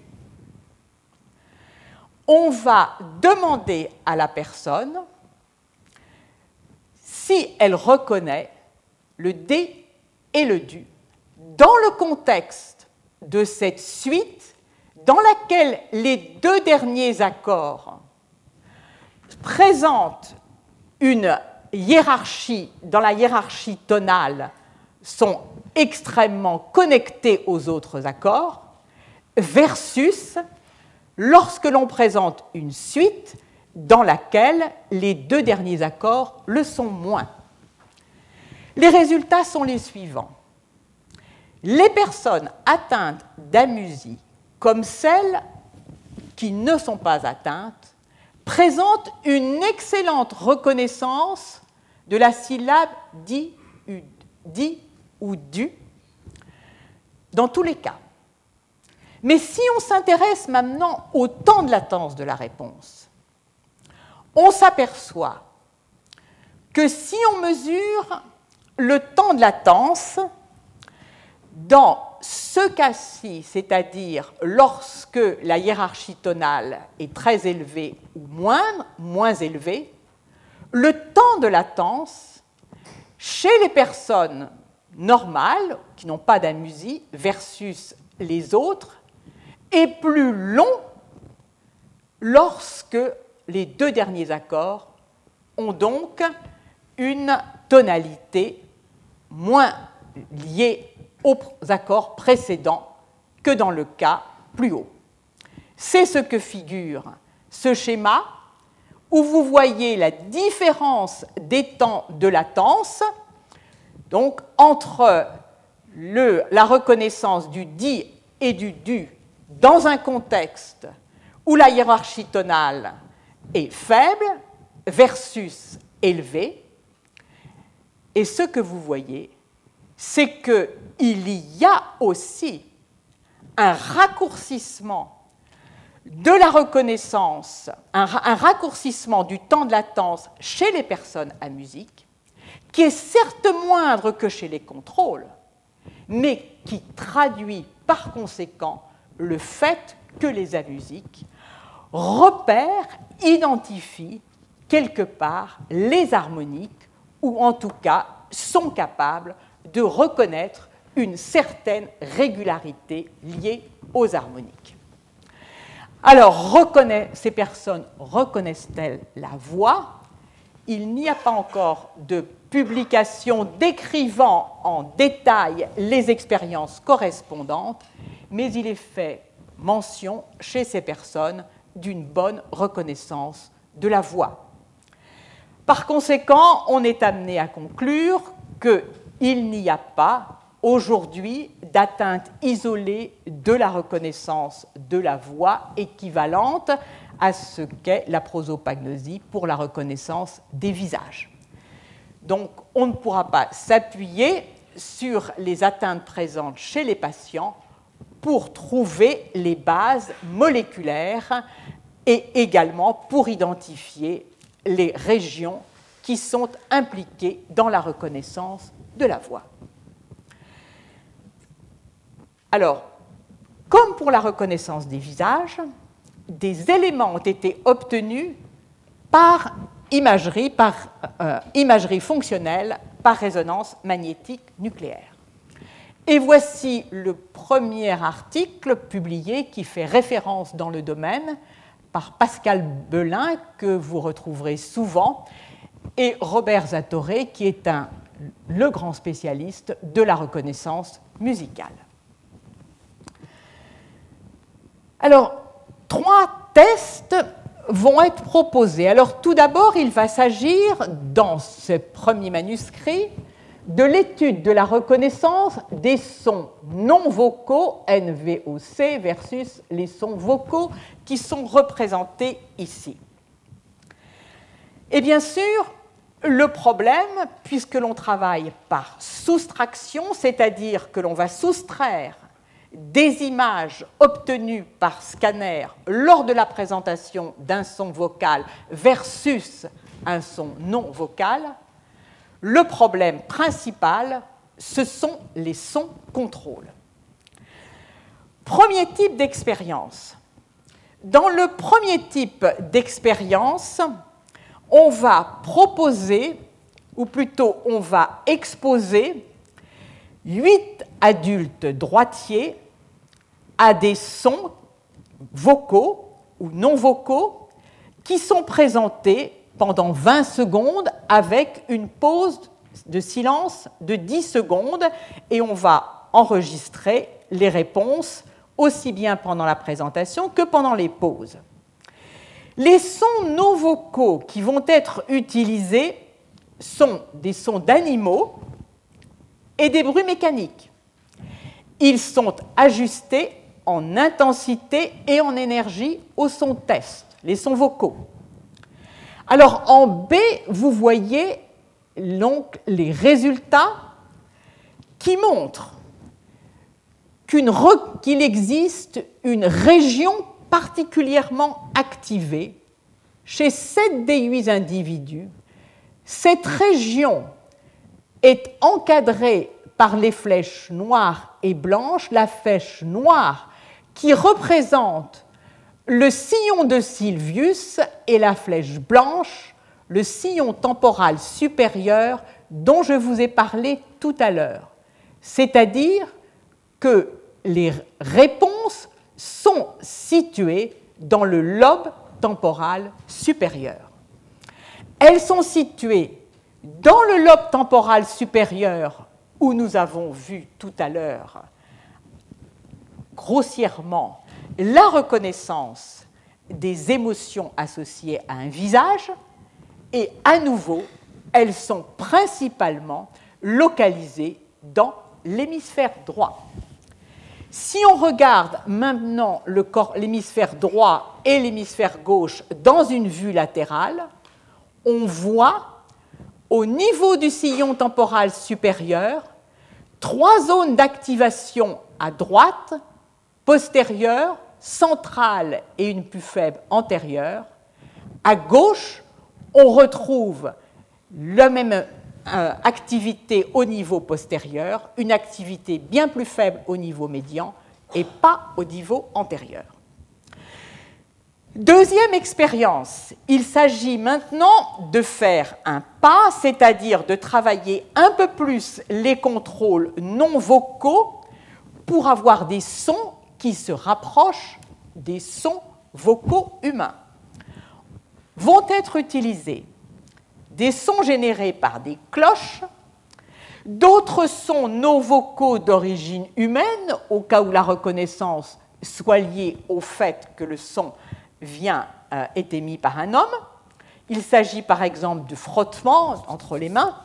On va demander à la personne si elle reconnaît le D et le du dans le contexte de cette suite dans laquelle les deux derniers accords présentent une hiérarchie, dans la hiérarchie tonale sont extrêmement connectés aux autres accords, versus lorsque l'on présente une suite dans laquelle les deux derniers accords le sont moins. Les résultats sont les suivants. Les personnes atteintes d'amusie, comme celles qui ne sont pas atteintes, présente une excellente reconnaissance de la syllabe dit, ou du dans tous les cas. Mais si on s'intéresse maintenant au temps de latence de la réponse, on s'aperçoit que si on mesure le temps de latence dans ce cas-ci, c'est-à-dire lorsque la hiérarchie tonale est très élevée ou moindre, moins élevée, le temps de latence chez les personnes normales, qui n'ont pas d'amusie, versus les autres, est plus long lorsque les deux derniers accords ont donc une tonalité moins liée aux accords précédents que dans le cas plus haut. C'est ce que figure ce schéma où vous voyez la différence des temps de latence donc entre le, la reconnaissance du dit et du du dans un contexte où la hiérarchie tonale est faible versus élevée. Et ce que vous voyez, c'est qu'il y a aussi un raccourcissement de la reconnaissance, un, raccourcissement du temps de latence chez les personnes à musique, qui est certes moindre que chez les contrôles, mais qui traduit par conséquent le fait que les amusiques repèrent, identifient quelque part les harmoniques, ou en tout cas sont capables de reconnaître une certaine régularité liée aux harmoniques. Alors, ces personnes reconnaissent-elles la voix? Il n'y a pas encore de publication décrivant en détail les expériences correspondantes, mais il est fait mention chez ces personnes d'une bonne reconnaissance de la voix. Par conséquent, on est amené à conclure qu'il n'y a pas aujourd'hui d'atteinte isolée de la reconnaissance de la voix équivalente à ce qu'est la prosopagnosie pour la reconnaissance des visages. Donc on ne pourra pas s'appuyer sur les atteintes présentes chez les patients pour trouver les bases moléculaires et également pour identifier les régions qui sont impliquées dans la reconnaissance de la voix. Alors, comme pour la reconnaissance des visages, des éléments ont été obtenus par imagerie, par euh, imagerie fonctionnelle, par résonance magnétique nucléaire. Et voici le premier article publié qui fait référence dans le domaine par Pascal Belin, que vous retrouverez souvent, et Robert Zatoré, qui est le grand spécialiste de la reconnaissance musicale. Alors, trois tests vont être proposés. Alors, tout d'abord, il va s'agir, dans ce premier manuscrit, de l'étude de la reconnaissance des sons non vocaux, NVOC, versus les sons vocaux qui sont représentés ici. Et bien sûr, le problème, puisque l'on travaille par soustraction, c'est-à-dire que l'on va soustraire des images obtenues par scanner lors de la présentation d'un son vocal versus un son non vocal, le problème principal, ce sont les sons contrôle. Premier type d'expérience. Dans le premier type d'expérience, on va proposer, ou plutôt on va exposer, huit adultes droitiers à des sons vocaux ou non vocaux qui sont présentés pendant 20 secondes avec une pause de silence de 10 secondes et on va enregistrer les réponses aussi bien pendant la présentation que pendant les pauses. Les sons non vocaux qui vont être utilisés sont des sons d'animaux et des bruits mécaniques. Ils sont ajustés en intensité et en énergie au son test, les sons vocaux. Alors en B, vous voyez donc les résultats qui montrent qu'il existe une région particulièrement activée chez 7 des 8 individus. Cette région est encadrée par les flèches noires et blanches, la flèche noire qui représente le sillon de Sylvius et la flèche blanche, le sillon temporal supérieur dont je vous ai parlé tout à l'heure. C'est-à-dire que les réponses sont situées dans le lobe temporal supérieur. Elles sont situées dans le lobe temporal supérieur où nous avons vu tout à l'heure grossièrement la reconnaissance des émotions associées à un visage, et à nouveau, elles sont principalement localisées dans l'hémisphère droit. Si on regarde maintenant l'hémisphère droit et l'hémisphère gauche dans une vue latérale, on voit au niveau du sillon temporal supérieur trois zones d'activation à droite, postérieure, centrale et une plus faible antérieure. À gauche, on retrouve la même euh, activité au niveau postérieur, une activité bien plus faible au niveau médian et pas au niveau antérieur. Deuxième expérience, il s'agit maintenant de faire un pas, c'est-à-dire de travailler un peu plus les contrôles non vocaux pour avoir des sons qui se rapprochent des sons vocaux humains. Vont être utilisés des sons générés par des cloches, d'autres sons non vocaux d'origine humaine, au cas où la reconnaissance soit liée au fait que le son vient, euh, est émis par un homme. Il s'agit par exemple du frottement entre les mains.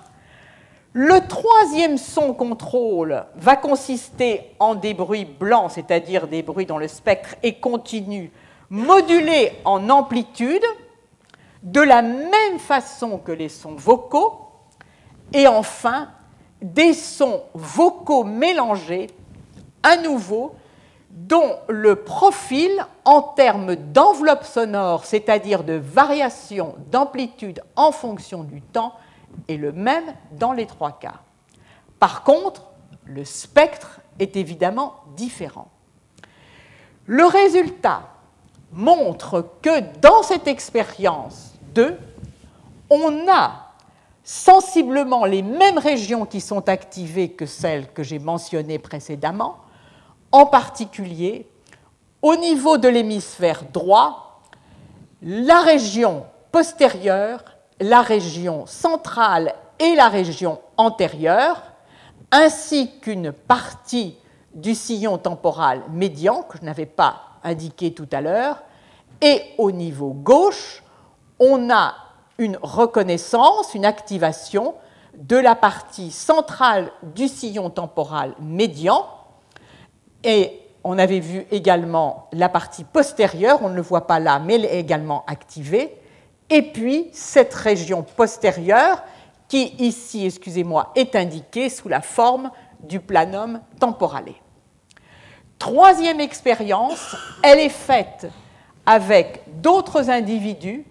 Le troisième son contrôle va consister en des bruits blancs, c'est-à-dire des bruits dont le spectre est continu, modulés en amplitude, de la même façon que les sons vocaux, et enfin des sons vocaux mélangés, à nouveau, dont le profil en termes d'enveloppe sonore, c'est-à-dire de variation d'amplitude en fonction du temps, est le même dans les trois cas. Par contre, le spectre est évidemment différent. Le résultat montre que dans cette expérience 2, on a sensiblement les mêmes régions qui sont activées que celles que j'ai mentionnées précédemment, en particulier au niveau de l'hémisphère droit, la région postérieure, la région centrale et la région antérieure, ainsi qu'une partie du sillon temporal médian que je n'avais pas indiqué tout à l'heure, et au niveau gauche, on a une reconnaissance, une activation de la partie centrale du sillon temporal médian, et on avait vu également la partie postérieure, on ne le voit pas là, mais elle est également activée, et puis cette région postérieure qui ici, excusez-moi, est indiquée sous la forme du planum temporale. Troisième expérience, elle est faite avec d'autres individus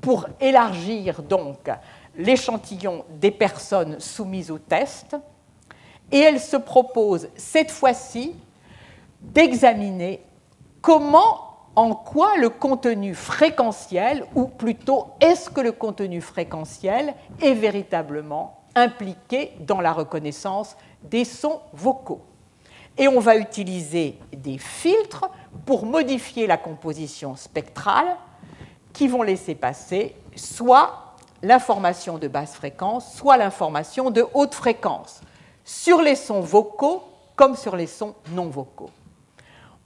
pour élargir donc l'échantillon des personnes soumises au test. Et elle se propose cette fois-ci d'examiner comment, en quoi le contenu fréquentiel, ou plutôt est-ce que le contenu fréquentiel est véritablement impliqué dans la reconnaissance des sons vocaux? Et on va utiliser des filtres pour modifier la composition spectrale qui vont laisser passer soit l'information de basse fréquence, soit l'information de haute fréquence, sur les sons vocaux comme sur les sons non vocaux.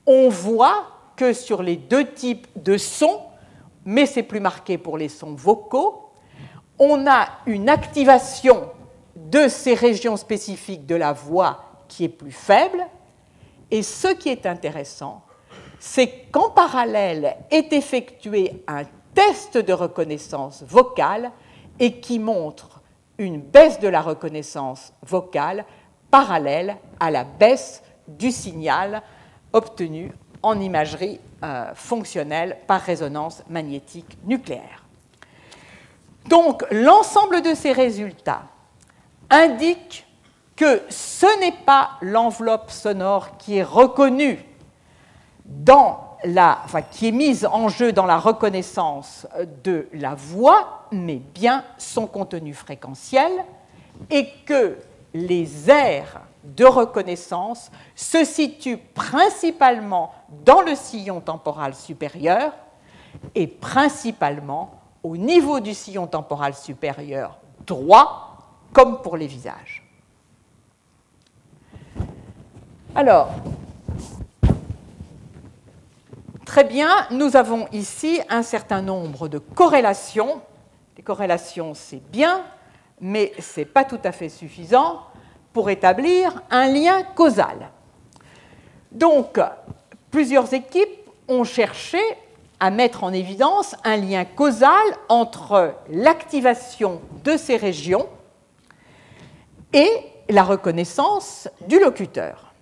On voit que sur les deux types de sons, mais c'est plus marqué pour les sons vocaux, on a une activation de ces régions spécifiques de la voix qui est plus faible. Et ce qui est intéressant, c'est qu'en parallèle est effectué un test de reconnaissance vocale et qui montre une baisse de la reconnaissance vocale parallèle à la baisse du signal obtenu en imagerie euh, fonctionnelle par résonance magnétique nucléaire. Donc l'ensemble de ces résultats indique que ce n'est pas l'enveloppe sonore qui est reconnue dans la, qui est mise en jeu dans la reconnaissance de la voix, mais bien son contenu fréquentiel, et que les aires de reconnaissance se situent principalement dans le sillon temporal supérieur et principalement au niveau du sillon temporal supérieur droit, comme pour les visages. Alors, très bien, nous avons ici un certain nombre de corrélations. Les corrélations, c'est bien, mais ce n'est pas tout à fait suffisant pour établir un lien causal. Donc, plusieurs équipes ont cherché à mettre en évidence un lien causal entre l'activation de ces régions et la reconnaissance du locuteur.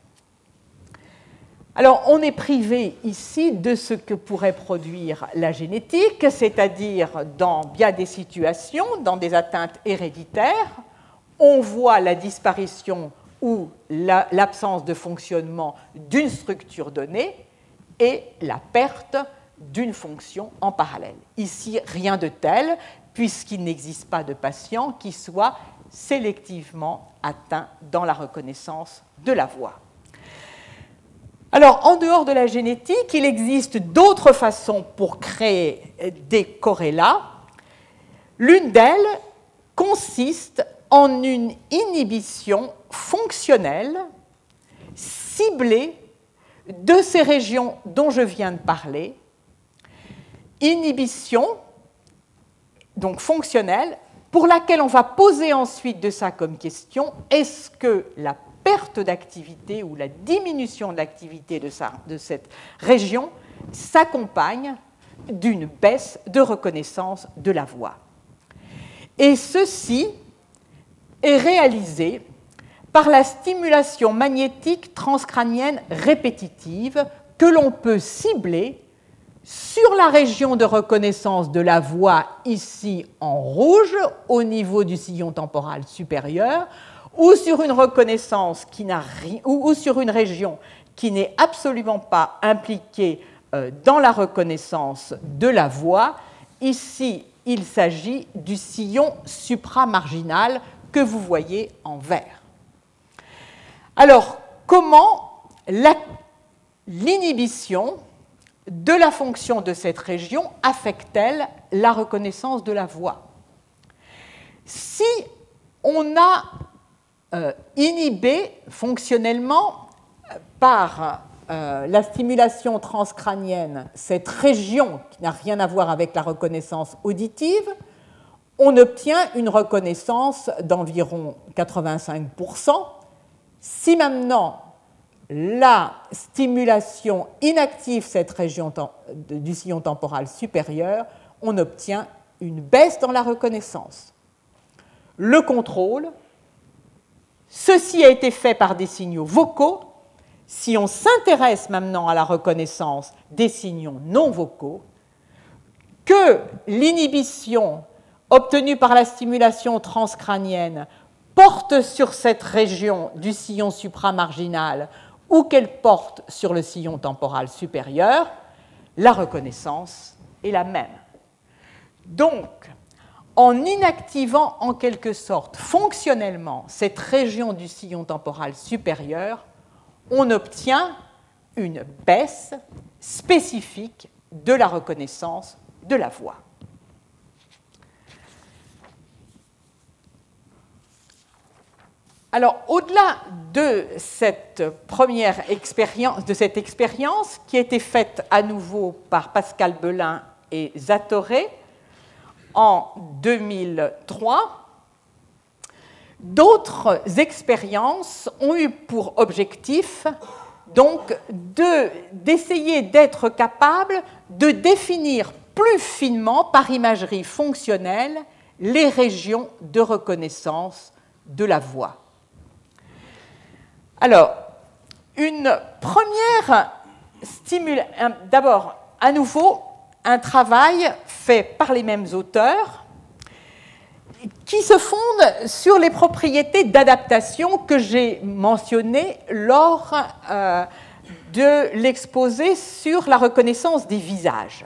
Alors, on est privé ici de ce que pourrait produire la génétique, c'est-à-dire dans bien des situations, dans des atteintes héréditaires, on voit la disparition ou l'absence de fonctionnement d'une structure donnée et la perte d'une fonction en parallèle. Ici, rien de tel, puisqu'il n'existe pas de patient qui soit sélectivement atteint dans la reconnaissance de la voix. Alors, en dehors de la génétique, il existe d'autres façons pour créer des corrélats. L'une d'elles consiste en une inhibition fonctionnelle ciblée de ces régions dont je viens de parler. Inhibition, donc fonctionnelle, pour laquelle on va poser ensuite de ça comme question, est-ce que la perte d'activité ou la diminution de l'activité de, de cette région s'accompagne d'une baisse de reconnaissance de la voix. Et ceci est réalisé par la stimulation magnétique transcrânienne répétitive que l'on peut cibler sur la région de reconnaissance de la voix ici en rouge au niveau du sillon temporal supérieur ou sur une reconnaissance qui n'a ou, sur une région qui n'est absolument pas impliquée euh, dans la reconnaissance de la voix. Ici, il s'agit du sillon supramarginal que vous voyez en vert. Alors, comment l'inhibition de la fonction de cette région affecte-t-elle la reconnaissance de la voix? Si on a euh, inhibé fonctionnellement par euh, la stimulation transcrânienne cette région qui n'a rien à voir avec la reconnaissance auditive, on obtient une reconnaissance d'environ 85%. Si maintenant la stimulation inactive cette région du sillon temporal supérieur, on obtient une baisse dans la reconnaissance. Le contrôle, Ceci a été fait par des signaux vocaux. Si on s'intéresse maintenant à la reconnaissance des signaux non vocaux, que l'inhibition obtenue par la stimulation transcrânienne porte sur cette région du sillon supramarginal ou qu'elle porte sur le sillon temporal supérieur, la reconnaissance est la même. Donc, en inactivant en quelque sorte fonctionnellement cette région du sillon temporal supérieur, on obtient une baisse spécifique de la reconnaissance de la voix. Alors, au-delà de cette première expérience, de cette expérience qui a été faite à nouveau par Pascal Belin et Zatoré, en 2003, d'autres expériences ont eu pour objectif donc d'essayer d'être capable de définir plus finement par imagerie fonctionnelle les régions de reconnaissance de la voix. Alors, une première stimulation, d'abord, à nouveau, un travail fait par les mêmes auteurs qui se fonde sur les propriétés d'adaptation que j'ai mentionnées lors euh, de l'exposé sur la reconnaissance des visages.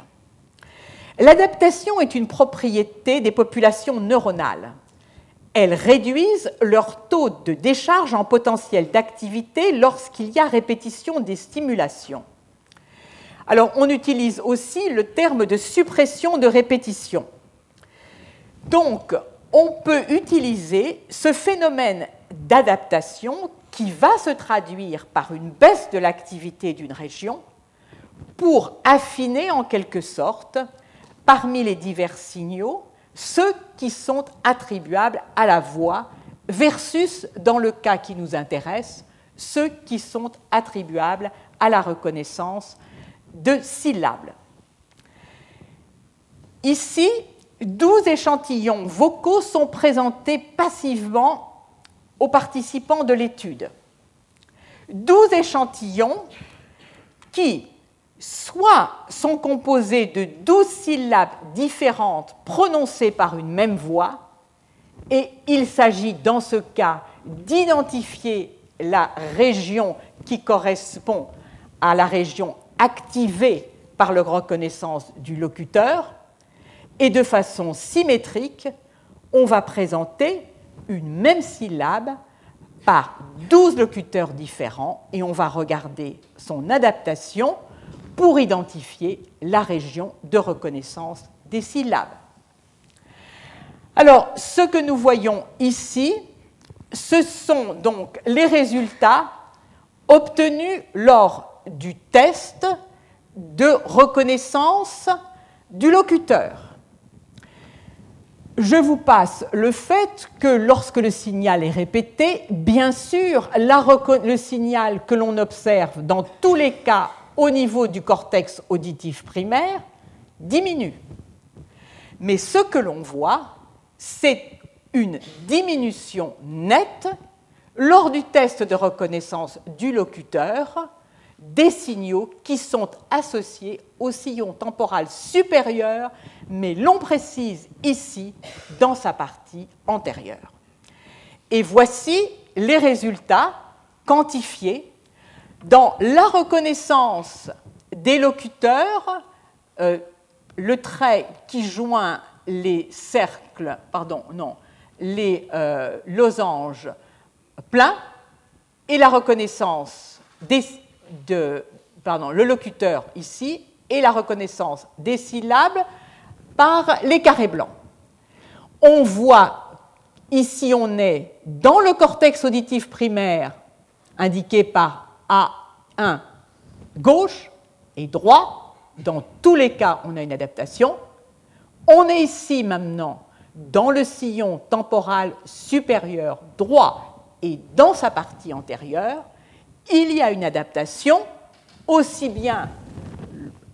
L'adaptation est une propriété des populations neuronales. Elles réduisent leur taux de décharge en potentiel d'activité lorsqu'il y a répétition des stimulations. Alors, on utilise aussi le terme de suppression de répétition. Donc, on peut utiliser ce phénomène d'adaptation qui va se traduire par une baisse de l'activité d'une région pour affiner en quelque sorte parmi les divers signaux ceux qui sont attribuables à la voix versus, dans le cas qui nous intéresse, ceux qui sont attribuables à la reconnaissance de syllabes. Ici, 12 échantillons vocaux sont présentés passivement aux participants de l'étude. 12 échantillons qui, soit sont composés de douze syllabes différentes prononcées par une même voix, et il s'agit dans ce cas d'identifier la région qui correspond à la région activée par la reconnaissance du locuteur, et de façon symétrique, on va présenter une même syllabe par douze locuteurs différents et on va regarder son adaptation pour identifier la région de reconnaissance des syllabes. Alors, ce que nous voyons ici, ce sont donc les résultats obtenus lors du test de reconnaissance du locuteur. Je vous passe le fait que lorsque le signal est répété, bien sûr, le signal que l'on observe dans tous les cas au niveau du cortex auditif primaire diminue. Mais ce que l'on voit, c'est une diminution nette lors du test de reconnaissance du locuteur des signaux qui sont associés au sillon temporal supérieur, mais l'on précise ici dans sa partie antérieure. Et voici les résultats quantifiés dans la reconnaissance des locuteurs, euh, le trait qui joint les cercles, pardon, non, les euh, losanges pleins et la reconnaissance des, de, pardon, le locuteur ici et la reconnaissance des syllabes par les carrés blancs. On voit ici, on est dans le cortex auditif primaire indiqué par a1 gauche et droit. Dans tous les cas, on a une adaptation. On est ici maintenant dans le sillon temporal supérieur droit et dans sa partie antérieure. Il y a une adaptation aussi bien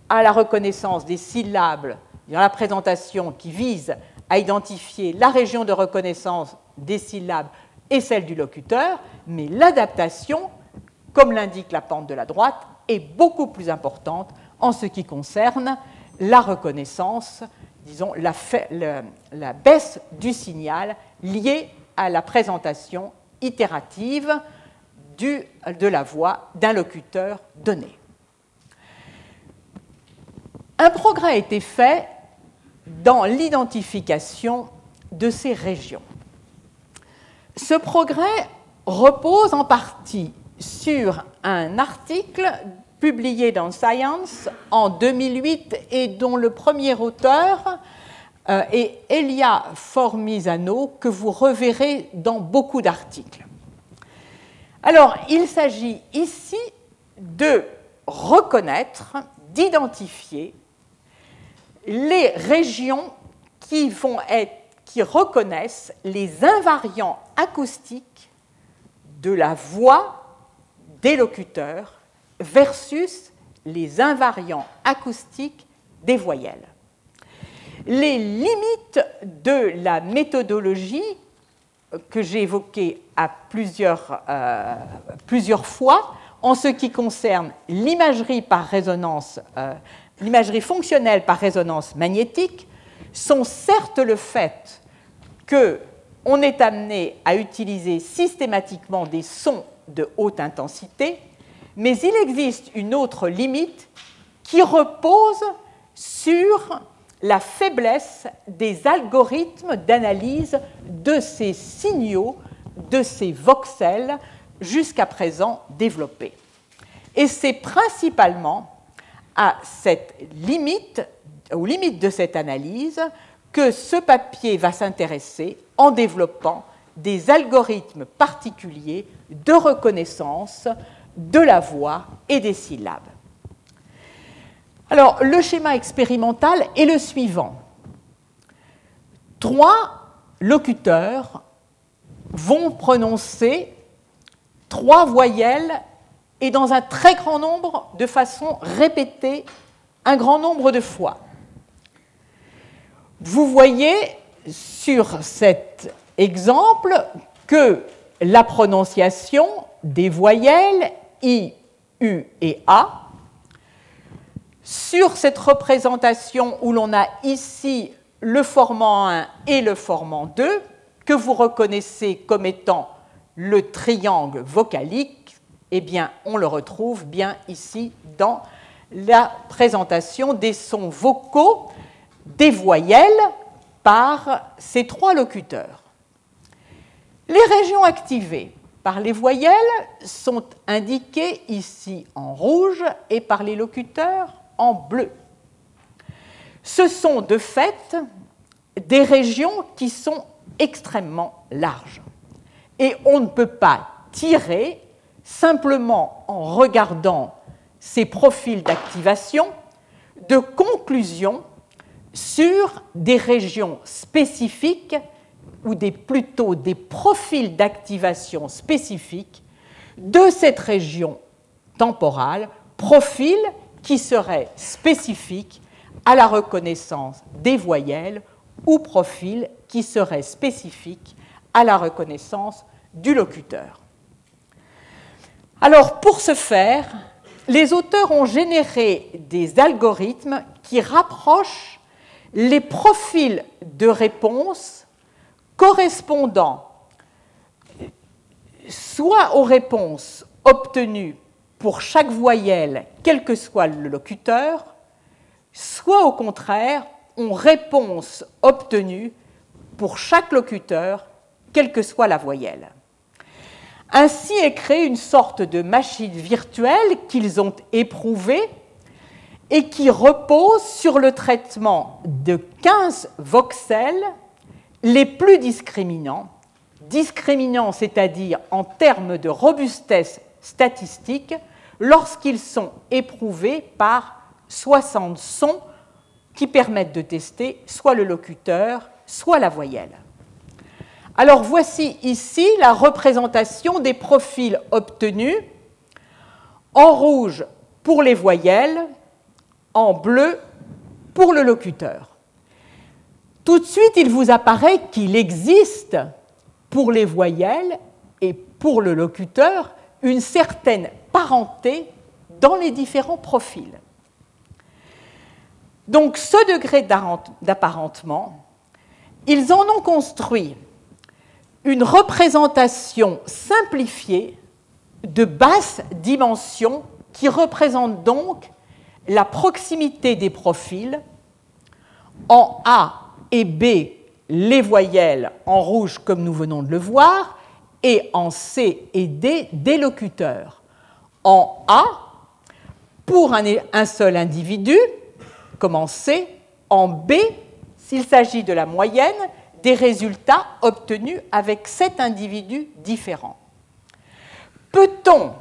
à la reconnaissance des syllabes dans la présentation qui vise à identifier la région de reconnaissance des syllabes et celle du locuteur, mais l'adaptation comme l'indique la pente de la droite, est beaucoup plus importante en ce qui concerne la reconnaissance, disons, la, baisse du signal liée à la présentation itérative de la voix d'un locuteur donné. Un progrès a été fait dans l'identification de ces régions. Ce progrès repose en partie sur un article publié dans Science en 2008 et dont le premier auteur euh, est Elia Formisano, que vous reverrez dans beaucoup d'articles. Alors, il s'agit ici de reconnaître, d'identifier les régions qui, vont être, qui reconnaissent les invariants acoustiques de la voix des locuteurs versus les invariants acoustiques des voyelles. les limites de la méthodologie que j'ai évoquée à plusieurs, euh, plusieurs, fois en ce qui concerne l'imagerie par résonance, euh, l'imagerie fonctionnelle par résonance magnétique, sont certes le fait qu'on est amené à utiliser systématiquement des sons de haute intensité, mais il existe une autre limite qui repose sur la faiblesse des algorithmes d'analyse de ces signaux, de ces voxels jusqu'à présent développés. Et c'est principalement à cette limite, aux limites de cette analyse, que ce papier va s'intéresser en développant des algorithmes particuliers de reconnaissance de la voix et des syllabes. Alors, le schéma expérimental est le suivant. Trois locuteurs vont prononcer trois voyelles et dans un très grand nombre de façons répétées un grand nombre de fois. Vous voyez sur cet exemple que la prononciation des voyelles I, U et A sur cette représentation où l'on a ici le formant 1 et le formant 2, que vous reconnaissez comme étant le triangle vocalique, eh bien, on le retrouve bien ici dans la présentation des sons vocaux des voyelles par ces trois locuteurs. Les régions activées par les voyelles sont indiquées ici en rouge et par les locuteurs en bleu. Ce sont de fait des régions qui sont extrêmement larges. Et on ne peut pas tirer simplement en regardant ces profils d'activation de conclusions sur des régions spécifiques ou des, plutôt des profils d'activation spécifiques de cette région temporale, profils qui serait spécifique à la reconnaissance des voyelles ou profil qui serait spécifique à la reconnaissance du locuteur. Alors, pour ce faire, les auteurs ont généré des algorithmes qui rapprochent les profils de réponse correspondant soit aux réponses obtenues pour chaque voyelle, quel que soit le locuteur, soit au contraire, ont réponse obtenue pour chaque locuteur, quelle que soit la voyelle. Ainsi est créée une sorte de machine virtuelle qu'ils ont éprouvée et qui repose sur le traitement de 15 voxels les plus discriminants, discriminants c'est-à-dire en termes de robustesse statistique, lorsqu'ils sont éprouvés par 60 sons qui permettent de tester soit le locuteur, soit la voyelle. Alors voici ici la représentation des profils obtenus en rouge pour les voyelles, en bleu pour le locuteur. Tout de suite, il vous apparaît qu'il existe pour les voyelles et pour le locuteur une certaine parenté dans les différents profils. Donc ce degré d'apparentement, ils en ont construit une représentation simplifiée de basse dimension qui représente donc la proximité des profils en A et B les voyelles en rouge comme nous venons de le voir et en C et D des locuteurs en A pour un, seul individu, comme en C, en B, s'il s'agit de la moyenne des résultats obtenus avec sept individus différents. Peut-on,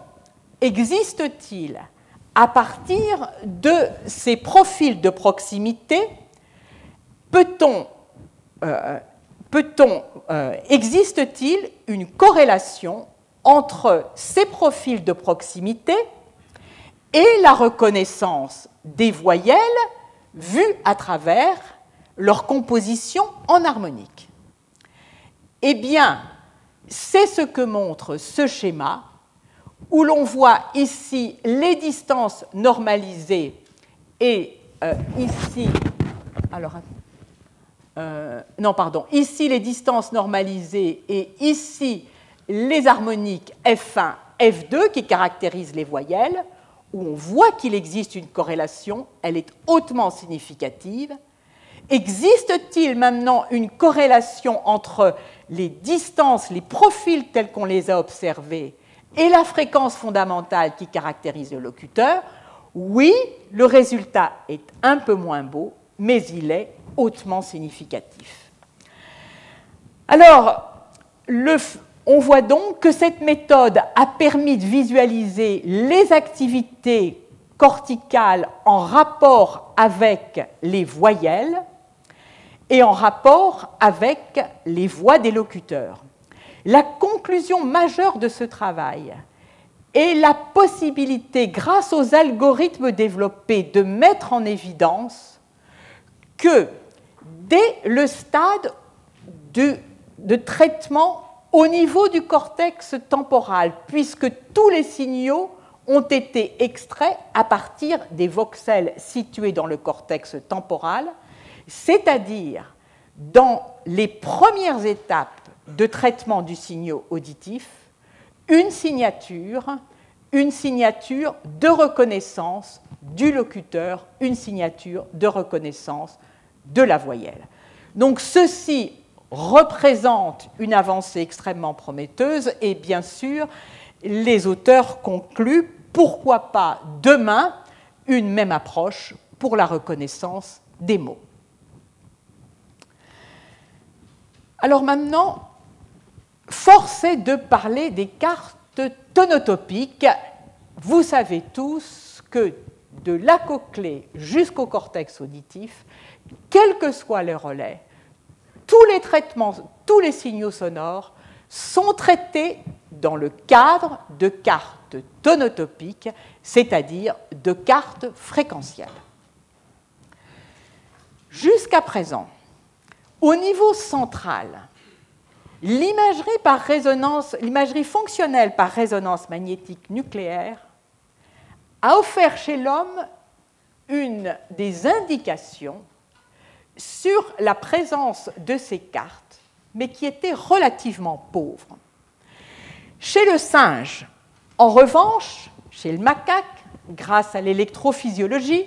existe-t-il, à partir de ces profils de proximité, peut-on, euh, euh, existe-t-il une corrélation entre ces profils de proximité et la reconnaissance des voyelles vues à travers leur composition en harmonique? Eh bien, c'est ce que montre ce schéma où l'on voit ici les distances normalisées et euh, ici, alors, euh, non, pardon, ici les distances normalisées et ici les harmoniques F1, F2 qui caractérisent les voyelles, où on voit qu'il existe une corrélation, elle est hautement significative. Existe-t-il maintenant une corrélation entre les distances, les profils tels qu'on les a observés et la fréquence fondamentale qui caractérise le locuteur? Oui, le résultat est un peu moins beau, mais il est hautement significatif. Alors, on voit donc que cette méthode a permis de visualiser les activités corticales en rapport avec les voyelles et en rapport avec les voix des locuteurs. La conclusion majeure de ce travail est la possibilité, grâce aux algorithmes développés, de mettre en évidence que dès le stade de, traitement au niveau du cortex temporal, puisque tous les signaux ont été extraits à partir des voxels situés dans le cortex temporal, c'est-à-dire dans les premières étapes de traitement du signal auditif, une signature, une signature de reconnaissance du locuteur, une signature de reconnaissance de la voyelle. Donc ceci représente une avancée extrêmement prometteuse et bien sûr, les auteurs concluent pourquoi pas demain une même approche pour la reconnaissance des mots. Alors maintenant, force est de parler des cartes tonotopiques. Vous savez tous que de la cochlée jusqu'au cortex auditif, quels que soient les relais, tous les traitements, tous les signaux sonores sont traités dans le cadre de cartes tonotopiques, c'est-à-dire de cartes fréquentielles. Jusqu'à présent, au niveau central, l'imagerie fonctionnelle par résonance magnétique nucléaire a offert chez l'homme une des indications sur la présence de ces cartes, mais qui était relativement pauvre. Chez le singe, en revanche, chez le macaque, grâce à l'électrophysiologie,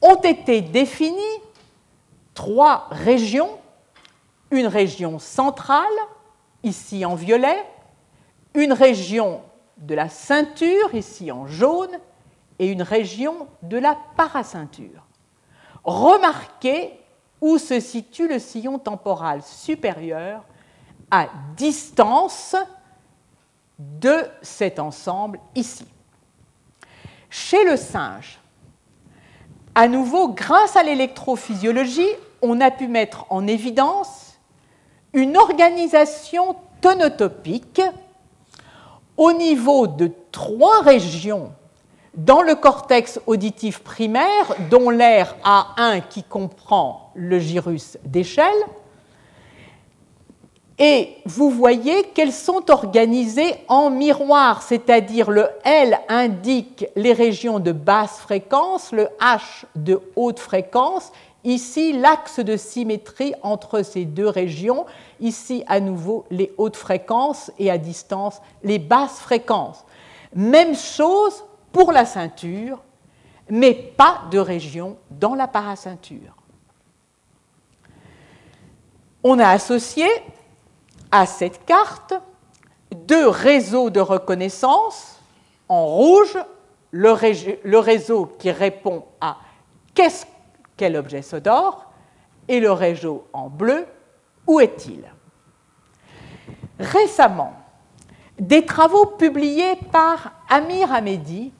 ont été définies trois régions, une région centrale, ici en violet, une région de la ceinture, ici en jaune, et une région de la paraceinture. Remarquez où se situe le sillon temporal supérieur à distance de cet ensemble ici. Chez le singe, à nouveau, grâce à l'électrophysiologie, on a pu mettre en évidence une organisation tonotopique au niveau de trois régions dans le cortex auditif primaire, dont l'air A1 qui comprend le gyrus d'échelle, et vous voyez qu'elles sont organisées en miroir, c'est-à-dire le L indique les régions de basse fréquence, le H de haute fréquence, ici l'axe de symétrie entre ces deux régions, ici à nouveau les hautes fréquences et à distance les basses fréquences. Même chose pour la ceinture, mais pas de région dans la paraceinture. On a associé à cette carte deux réseaux de reconnaissance. En rouge, le, réseau qui répond à qu'est-ce quel objet sonore et le réseau en bleu, où est-il? Récemment, des travaux publiés par Amir Hamedi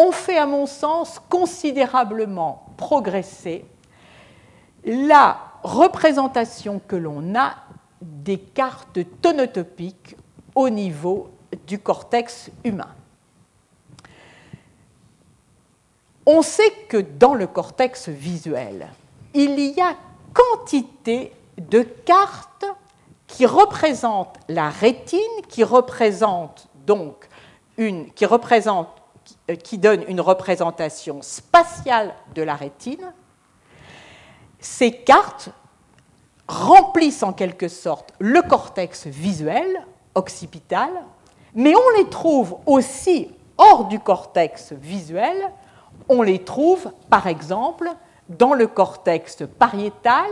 ont fait, à mon sens, considérablement progresser la représentation que l'on a des cartes tonotopiques au niveau du cortex humain. On sait que dans le cortex visuel, il y a quantité de cartes qui représentent la rétine, qui représentent donc une, qui qui donne une représentation spatiale de la rétine. Ces cartes remplissent en quelque sorte le cortex visuel occipital, mais on les trouve aussi hors du cortex visuel. On les trouve, par exemple, dans le cortex pariétal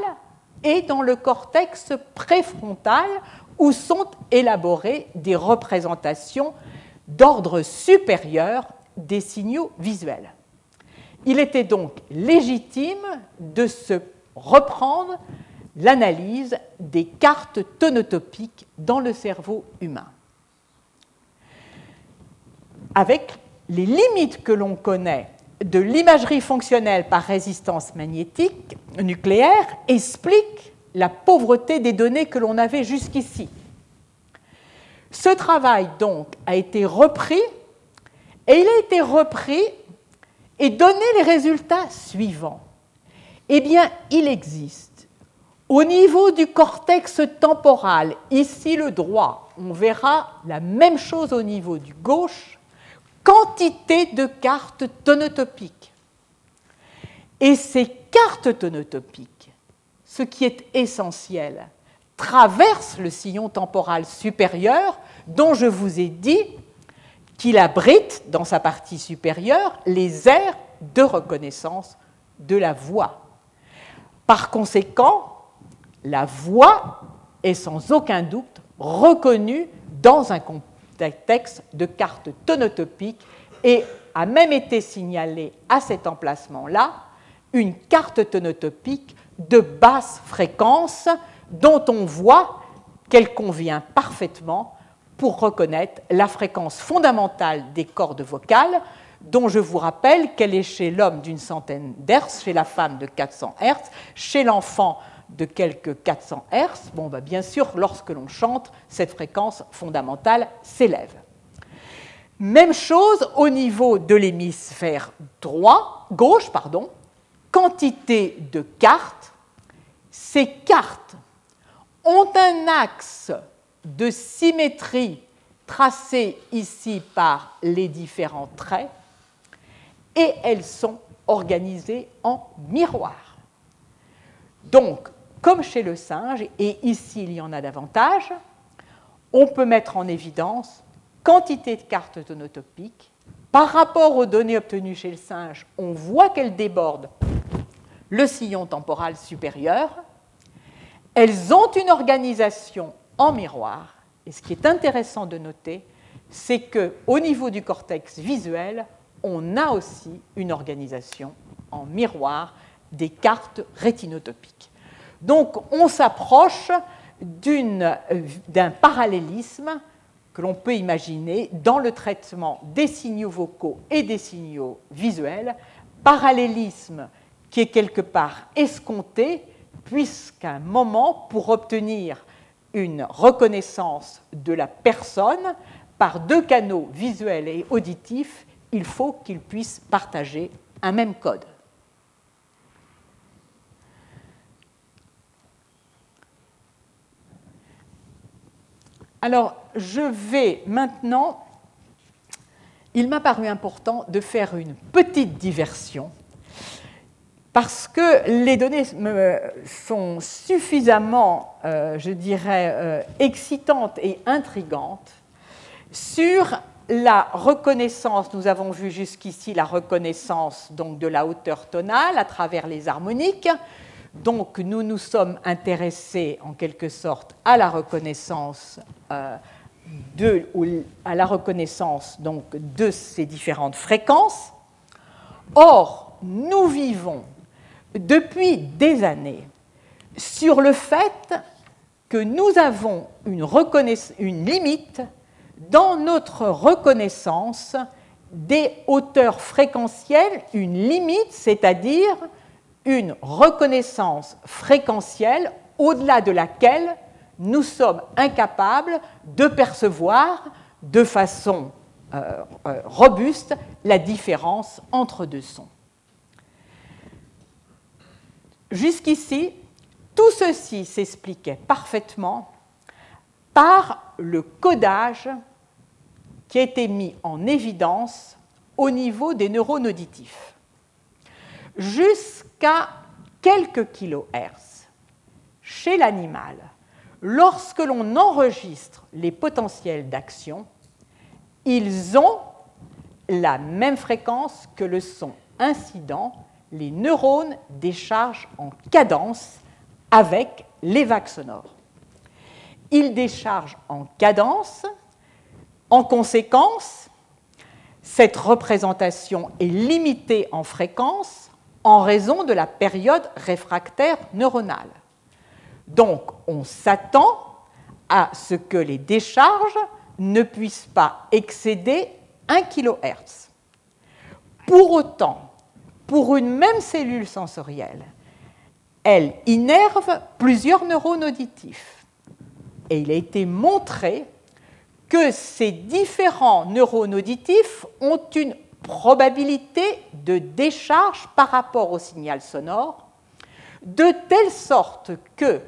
et dans le cortex préfrontal, où sont élaborées des représentations d'ordre supérieur des signaux visuels. Il était donc légitime de se reprendre l'analyse des cartes tonotopiques dans le cerveau humain. Avec les limites que l'on connaît de l'imagerie fonctionnelle par résistance magnétique nucléaire explique la pauvreté des données que l'on avait jusqu'ici. Ce travail, donc, a été repris et il a été repris et donné les résultats suivants. Eh bien, il existe au niveau du cortex temporal, ici le droit, on verra la même chose au niveau du gauche, quantité de cartes tonotopiques. Et ces cartes tonotopiques, ce qui est essentiel, traversent le sillon temporal supérieur dont je vous ai dit qu'il abrite dans sa partie supérieure les aires de reconnaissance de la voix. Par conséquent, la voix est sans aucun doute reconnue dans un contexte de carte tonotopique et a même été signalée à cet emplacement-là une carte tonotopique de basse fréquence dont on voit qu'elle convient parfaitement pour reconnaître la fréquence fondamentale des cordes vocales, dont je vous rappelle qu'elle est chez l'homme d'une centaine d'hertz, chez la femme de 400 hertz, chez l'enfant de quelques 400 hertz. Bon, bah, bien sûr, lorsque l'on chante, cette fréquence fondamentale s'élève. Même chose au niveau de l'hémisphère droit, gauche, pardon, quantité de cartes. Ces cartes ont un axe de symétrie tracé ici par les différents traits et elles sont organisées en miroir. Donc, comme chez le singe, et ici il y en a davantage, on peut mettre en évidence quantité de cartes tonotopiques. Par rapport aux données obtenues chez le singe, on voit qu'elles débordent le sillon temporal supérieur. Elles ont une organisation en miroir. Et ce qui est intéressant de noter, c'est qu'au niveau du cortex visuel, on a aussi une organisation en miroir des cartes rétinotopiques. Donc on s'approche d'un parallélisme que l'on peut imaginer dans le traitement des signaux vocaux et des signaux visuels, parallélisme qui est quelque part escompté, puisqu'à un moment, pour obtenir une reconnaissance de la personne par deux canaux visuels et auditifs, il faut qu'ils puissent partager un même code. Alors, je vais maintenant, il m'a paru important de faire une petite diversion parce que les données sont suffisamment, euh, je dirais, euh, excitantes et intrigantes sur la reconnaissance, nous avons vu jusqu'ici la reconnaissance donc, de la hauteur tonale à travers les harmoniques. Donc nous nous sommes intéressés en quelque sorte à la reconnaissance euh, de, à la reconnaissance donc, de ces différentes fréquences. Or, nous vivons depuis des années sur le fait que nous avons une, limite dans notre reconnaissance des hauteurs fréquentielles, une limite, c'est-à-dire une reconnaissance fréquentielle au-delà de laquelle nous sommes incapables de percevoir de façon euh, euh, robuste la différence entre deux sons. Jusqu'ici, tout ceci s'expliquait parfaitement par le codage qui a été mis en évidence au niveau des neurones auditifs. Jusqu'à quelques kilohertz, chez l'animal, lorsque l'on enregistre les potentiels d'action, ils ont la même fréquence que le son incident, les neurones déchargent en cadence avec les vagues sonores. Ils déchargent en cadence. En conséquence, cette représentation est limitée en fréquence en raison de la période réfractaire neuronale. Donc, on s'attend à ce que les décharges ne puissent pas excéder 1 kHz. Pour autant, pour une même cellule sensorielle, elle innerve plusieurs neurones auditifs. Et il a été montré que ces différents neurones auditifs ont une probabilité de décharge par rapport au signal sonore, de telle sorte que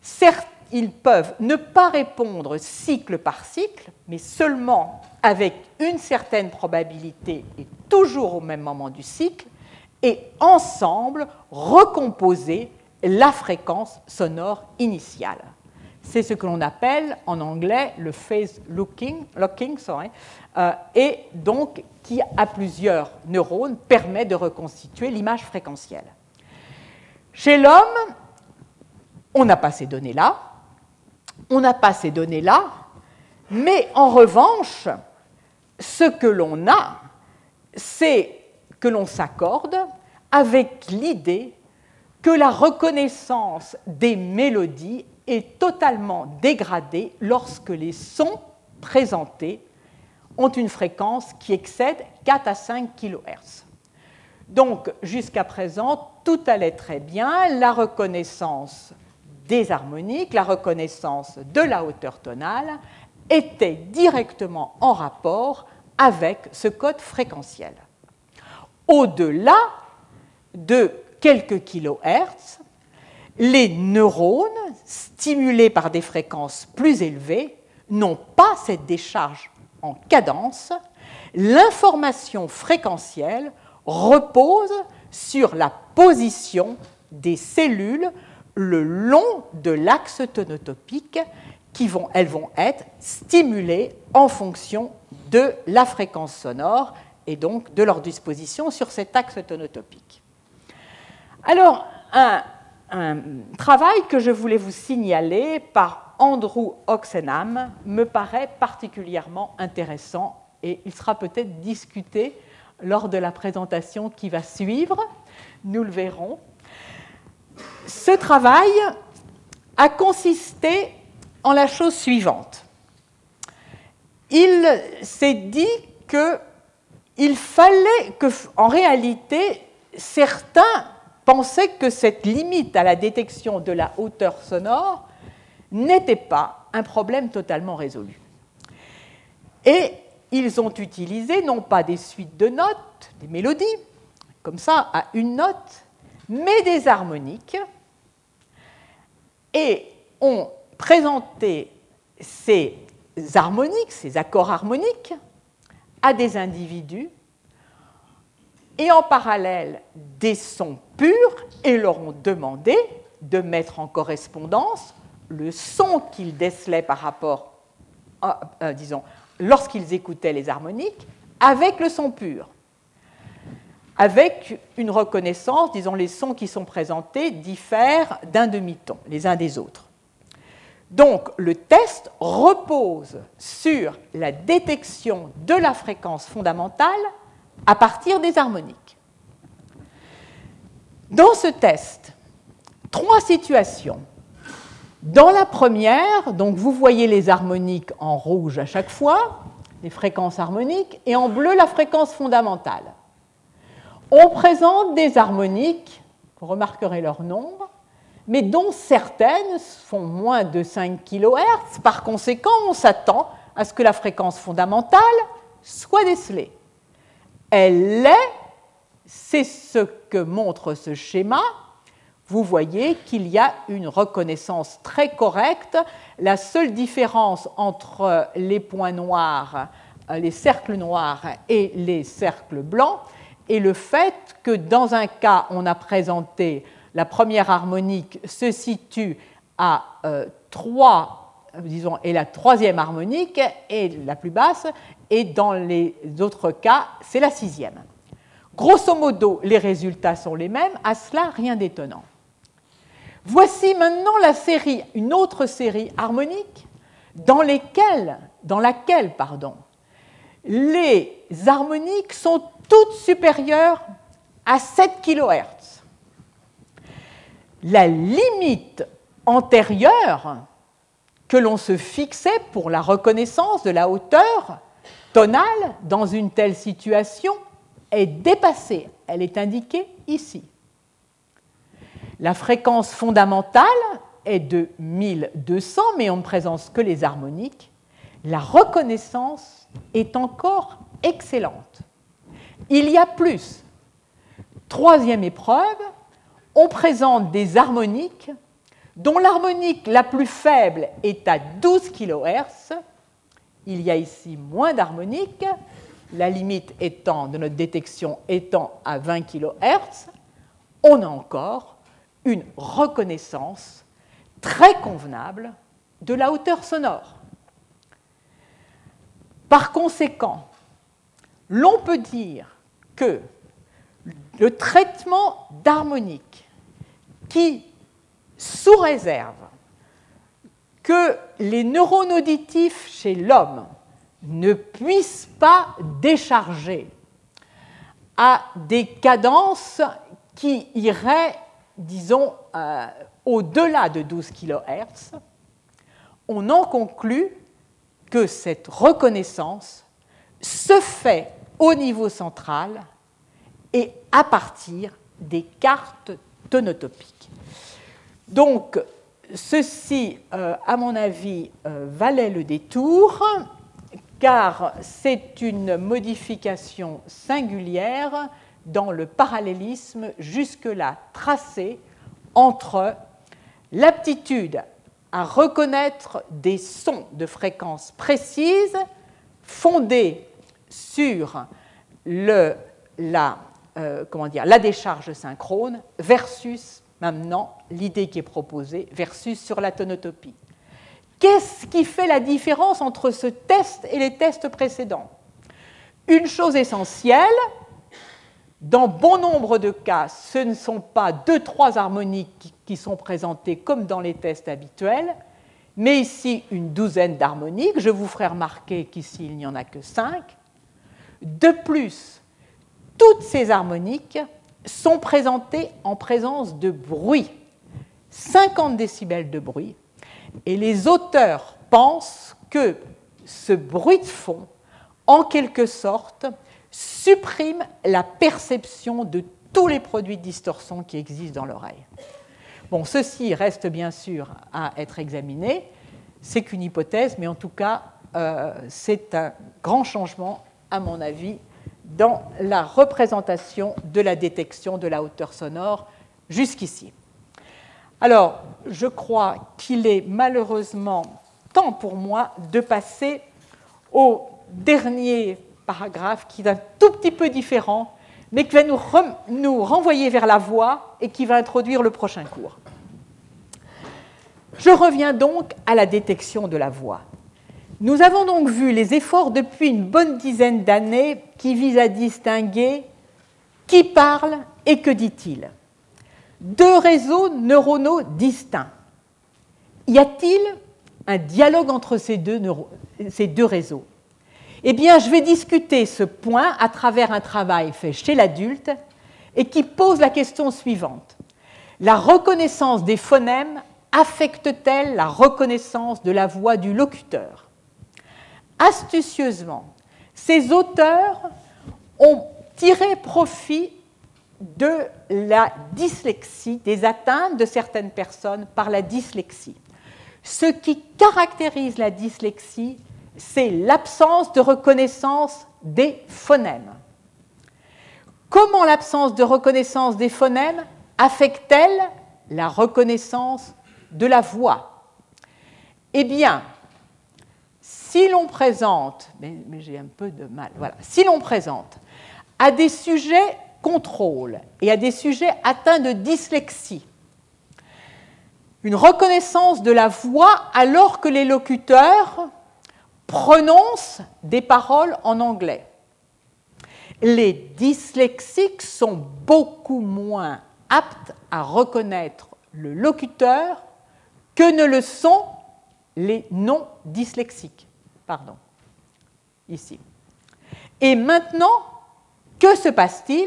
certes, ils peuvent ne pas répondre cycle par cycle, mais seulement avec une certaine probabilité et toujours au même moment du cycle, et ensemble recomposer la fréquence sonore initiale. C'est ce que l'on appelle en anglais le phase locking, locking euh, et donc qui, à plusieurs neurones, permet de reconstituer l'image fréquentielle. Chez l'homme, on n'a pas ces données-là, on n'a pas ces données-là, mais en revanche, ce que l'on a, c'est que l'on s'accorde avec l'idée que la reconnaissance des mélodies est totalement dégradée lorsque les sons présentés ont une fréquence qui excède 4 à 5 kHz. Donc, jusqu'à présent, tout allait très bien. La reconnaissance des harmoniques, la reconnaissance de la hauteur tonale était directement en rapport avec ce code fréquentiel. Au-delà de quelques kilohertz, les neurones stimulés par des fréquences plus élevées n'ont pas cette décharge en cadence. L'information fréquentielle repose sur la position des cellules le long de l'axe tonotopique qui vont, elles vont être stimulées en fonction de la fréquence sonore et donc de leur disposition sur cet axe tonotopique. Alors, un, travail que je voulais vous signaler par Andrew Oxenham me paraît particulièrement intéressant et il sera peut-être discuté lors de la présentation qui va suivre. Nous le verrons. Ce travail a consisté en la chose suivante. Il s'est dit qu'il fallait que, en réalité, certains pensaient que cette limite à la détection de la hauteur sonore n'était pas un problème totalement résolu. Et ils ont utilisé non pas des suites de notes, des mélodies, comme ça, à une note, mais des harmoniques, et ont présenté ces harmoniques, ces accords harmoniques, à des individus et en parallèle des sons purs et leur ont demandé de mettre en correspondance le son qu'ils décelaient par rapport, euh, disons, lorsqu'ils écoutaient les harmoniques avec le son pur, avec une reconnaissance, disons, les sons qui sont présentés diffèrent d'un demi-ton les uns des autres. Donc le test repose sur la détection de la fréquence fondamentale à partir des harmoniques. Dans ce test, trois situations. Dans la première, donc vous voyez les harmoniques en rouge à chaque fois, les fréquences harmoniques, et en bleu la fréquence fondamentale. On présente des harmoniques, vous remarquerez leur nombre, mais dont certaines font moins de 5 kHz. Par conséquent, on s'attend à ce que la fréquence fondamentale soit décelée. Elle l'est, c'est ce que montre ce schéma. vous voyez qu'il y a une reconnaissance très correcte. La seule différence entre les points noirs, les cercles noirs et les cercles blancs est le fait que dans un cas, on a présenté la première harmonique se situe à 3, euh, disons, et la troisième harmonique est la plus basse, et dans les autres cas, c'est la sixième. Grosso modo, les résultats sont les mêmes, à cela, rien d'étonnant. Voici maintenant une autre série harmonique dans, laquelle les harmoniques sont toutes supérieures à 7 kHz. La limite antérieure que l'on se fixait pour la reconnaissance de la hauteur tonale dans une telle situation est dépassée. Elle est indiquée ici. La fréquence fondamentale est de 1200, mais on ne présente que les harmoniques. La reconnaissance est encore excellente. Il y a plus. Troisième épreuve, on présente des harmoniques dont l'harmonique la plus faible est à 12 kHz. Il y a ici moins d'harmoniques, la limite étant de notre détection étant à 20 kHz. On a encore une reconnaissance très convenable de la hauteur sonore. Par conséquent, l'on peut dire que le traitement d'harmonique qui, sous réserve que les neurones auditifs chez l'homme ne puissent pas décharger à des cadences qui iraient, disons, euh, au-delà de 12 kHz, on en conclut que cette reconnaissance se fait au niveau central et à partir des cartes tonotopiques. Donc, ceci, euh, à mon avis, euh, valait le détour, car c'est une modification singulière dans le parallélisme jusque-là tracé entre l'aptitude à reconnaître des sons de fréquence précise fondés sur la, euh, comment dire, la décharge synchrone versus maintenant l'idée qui est proposée versus sur la tonotopie. Qu'est-ce qui fait la différence entre ce test et les tests précédents? Une chose essentielle, dans bon nombre de cas, ce ne sont pas deux, trois harmoniques qui sont présentées comme dans les tests habituels, mais ici une douzaine d'harmoniques. Je vous ferai remarquer qu'ici il n'y en a que cinq. De plus, toutes ces harmoniques sont présentées en présence de bruit, 50 décibels de bruit, et les auteurs pensent que ce bruit de fond, en quelque sorte, supprime la perception de tous les produits de distorsion qui existent dans l'oreille. Bon, ceci reste bien sûr à être examiné. C'est qu'une hypothèse, mais en tout cas, euh, c'est un grand changement, à mon avis, dans la représentation de la détection de la hauteur sonore jusqu'ici. Alors, je crois qu'il est malheureusement temps pour moi de passer au dernier paragraphe qui est un tout petit peu différent, mais qui va nous, renvoyer vers la voix et qui va introduire le prochain cours. Je reviens donc à la détection de la voix. Nous avons donc vu les efforts depuis une bonne dizaine d'années qui visent à distinguer qui parle et que dit-il. Deux réseaux neuronaux distincts. Y a-t-il un dialogue entre ces deux, réseaux? Eh bien, je vais discuter ce point à travers un travail fait chez l'adulte et qui pose la question suivante. La reconnaissance des phonèmes affecte-t-elle la reconnaissance de la voix du locuteur? Astucieusement, ces auteurs ont tiré profit de la dyslexie, des atteintes de certaines personnes par la dyslexie. Ce qui caractérise la dyslexie, c'est l'absence de reconnaissance des phonèmes. Comment l'absence de reconnaissance des phonèmes affecte-t-elle la reconnaissance de la voix? Eh bien, si l'on présente, mais, j'ai un peu de mal, voilà, si l'on présente à des sujets contrôle et à des sujets atteints de dyslexie, une reconnaissance de la voix alors que les locuteurs prononcent des paroles en anglais. Les dyslexiques sont beaucoup moins aptes à reconnaître le locuteur que ne le sont les non dyslexiques. Pardon. Ici. Et maintenant, que se passe-t-il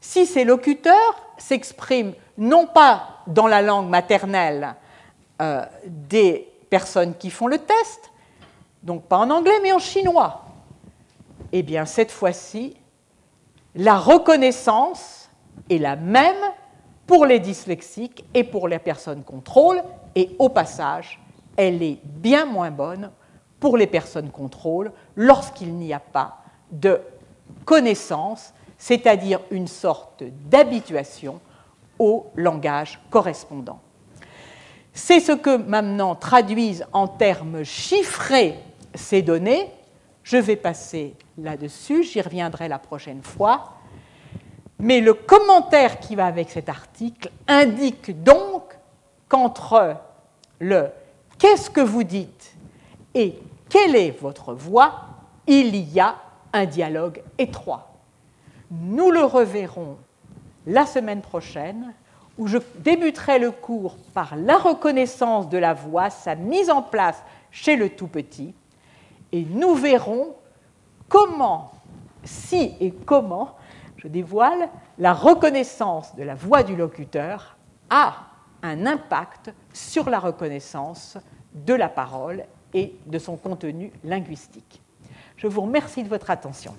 si ces locuteurs s'expriment non pas dans la langue maternelle euh, des personnes qui font le test, donc pas en anglais mais en chinois, eh bien cette fois-ci, la reconnaissance est la même pour les dyslexiques et pour les personnes contrôle, et au passage, elle est bien moins bonne pour les personnes contrôle lorsqu'il n'y a pas de connaissance, c'est-à-dire une sorte d'habituation au langage correspondant. C'est ce que maintenant traduisent en termes chiffrés ces données. Je vais passer là-dessus, j'y reviendrai la prochaine fois. Mais le commentaire qui va avec cet article indique donc qu'entre le qu'est-ce que vous dites et quelle est votre voix, il y a un dialogue étroit. Nous le reverrons la semaine prochaine, où je débuterai le cours par la reconnaissance de la voix, sa mise en place chez le tout petit, et nous verrons comment, si et comment, je dévoile, la reconnaissance de la voix du locuteur a un impact sur la reconnaissance de la parole et de son contenu linguistique. Je vous remercie de votre attention.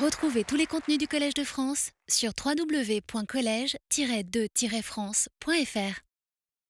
Retrouvez tous les contenus du Collège de France sur www.colège-2-france.fr.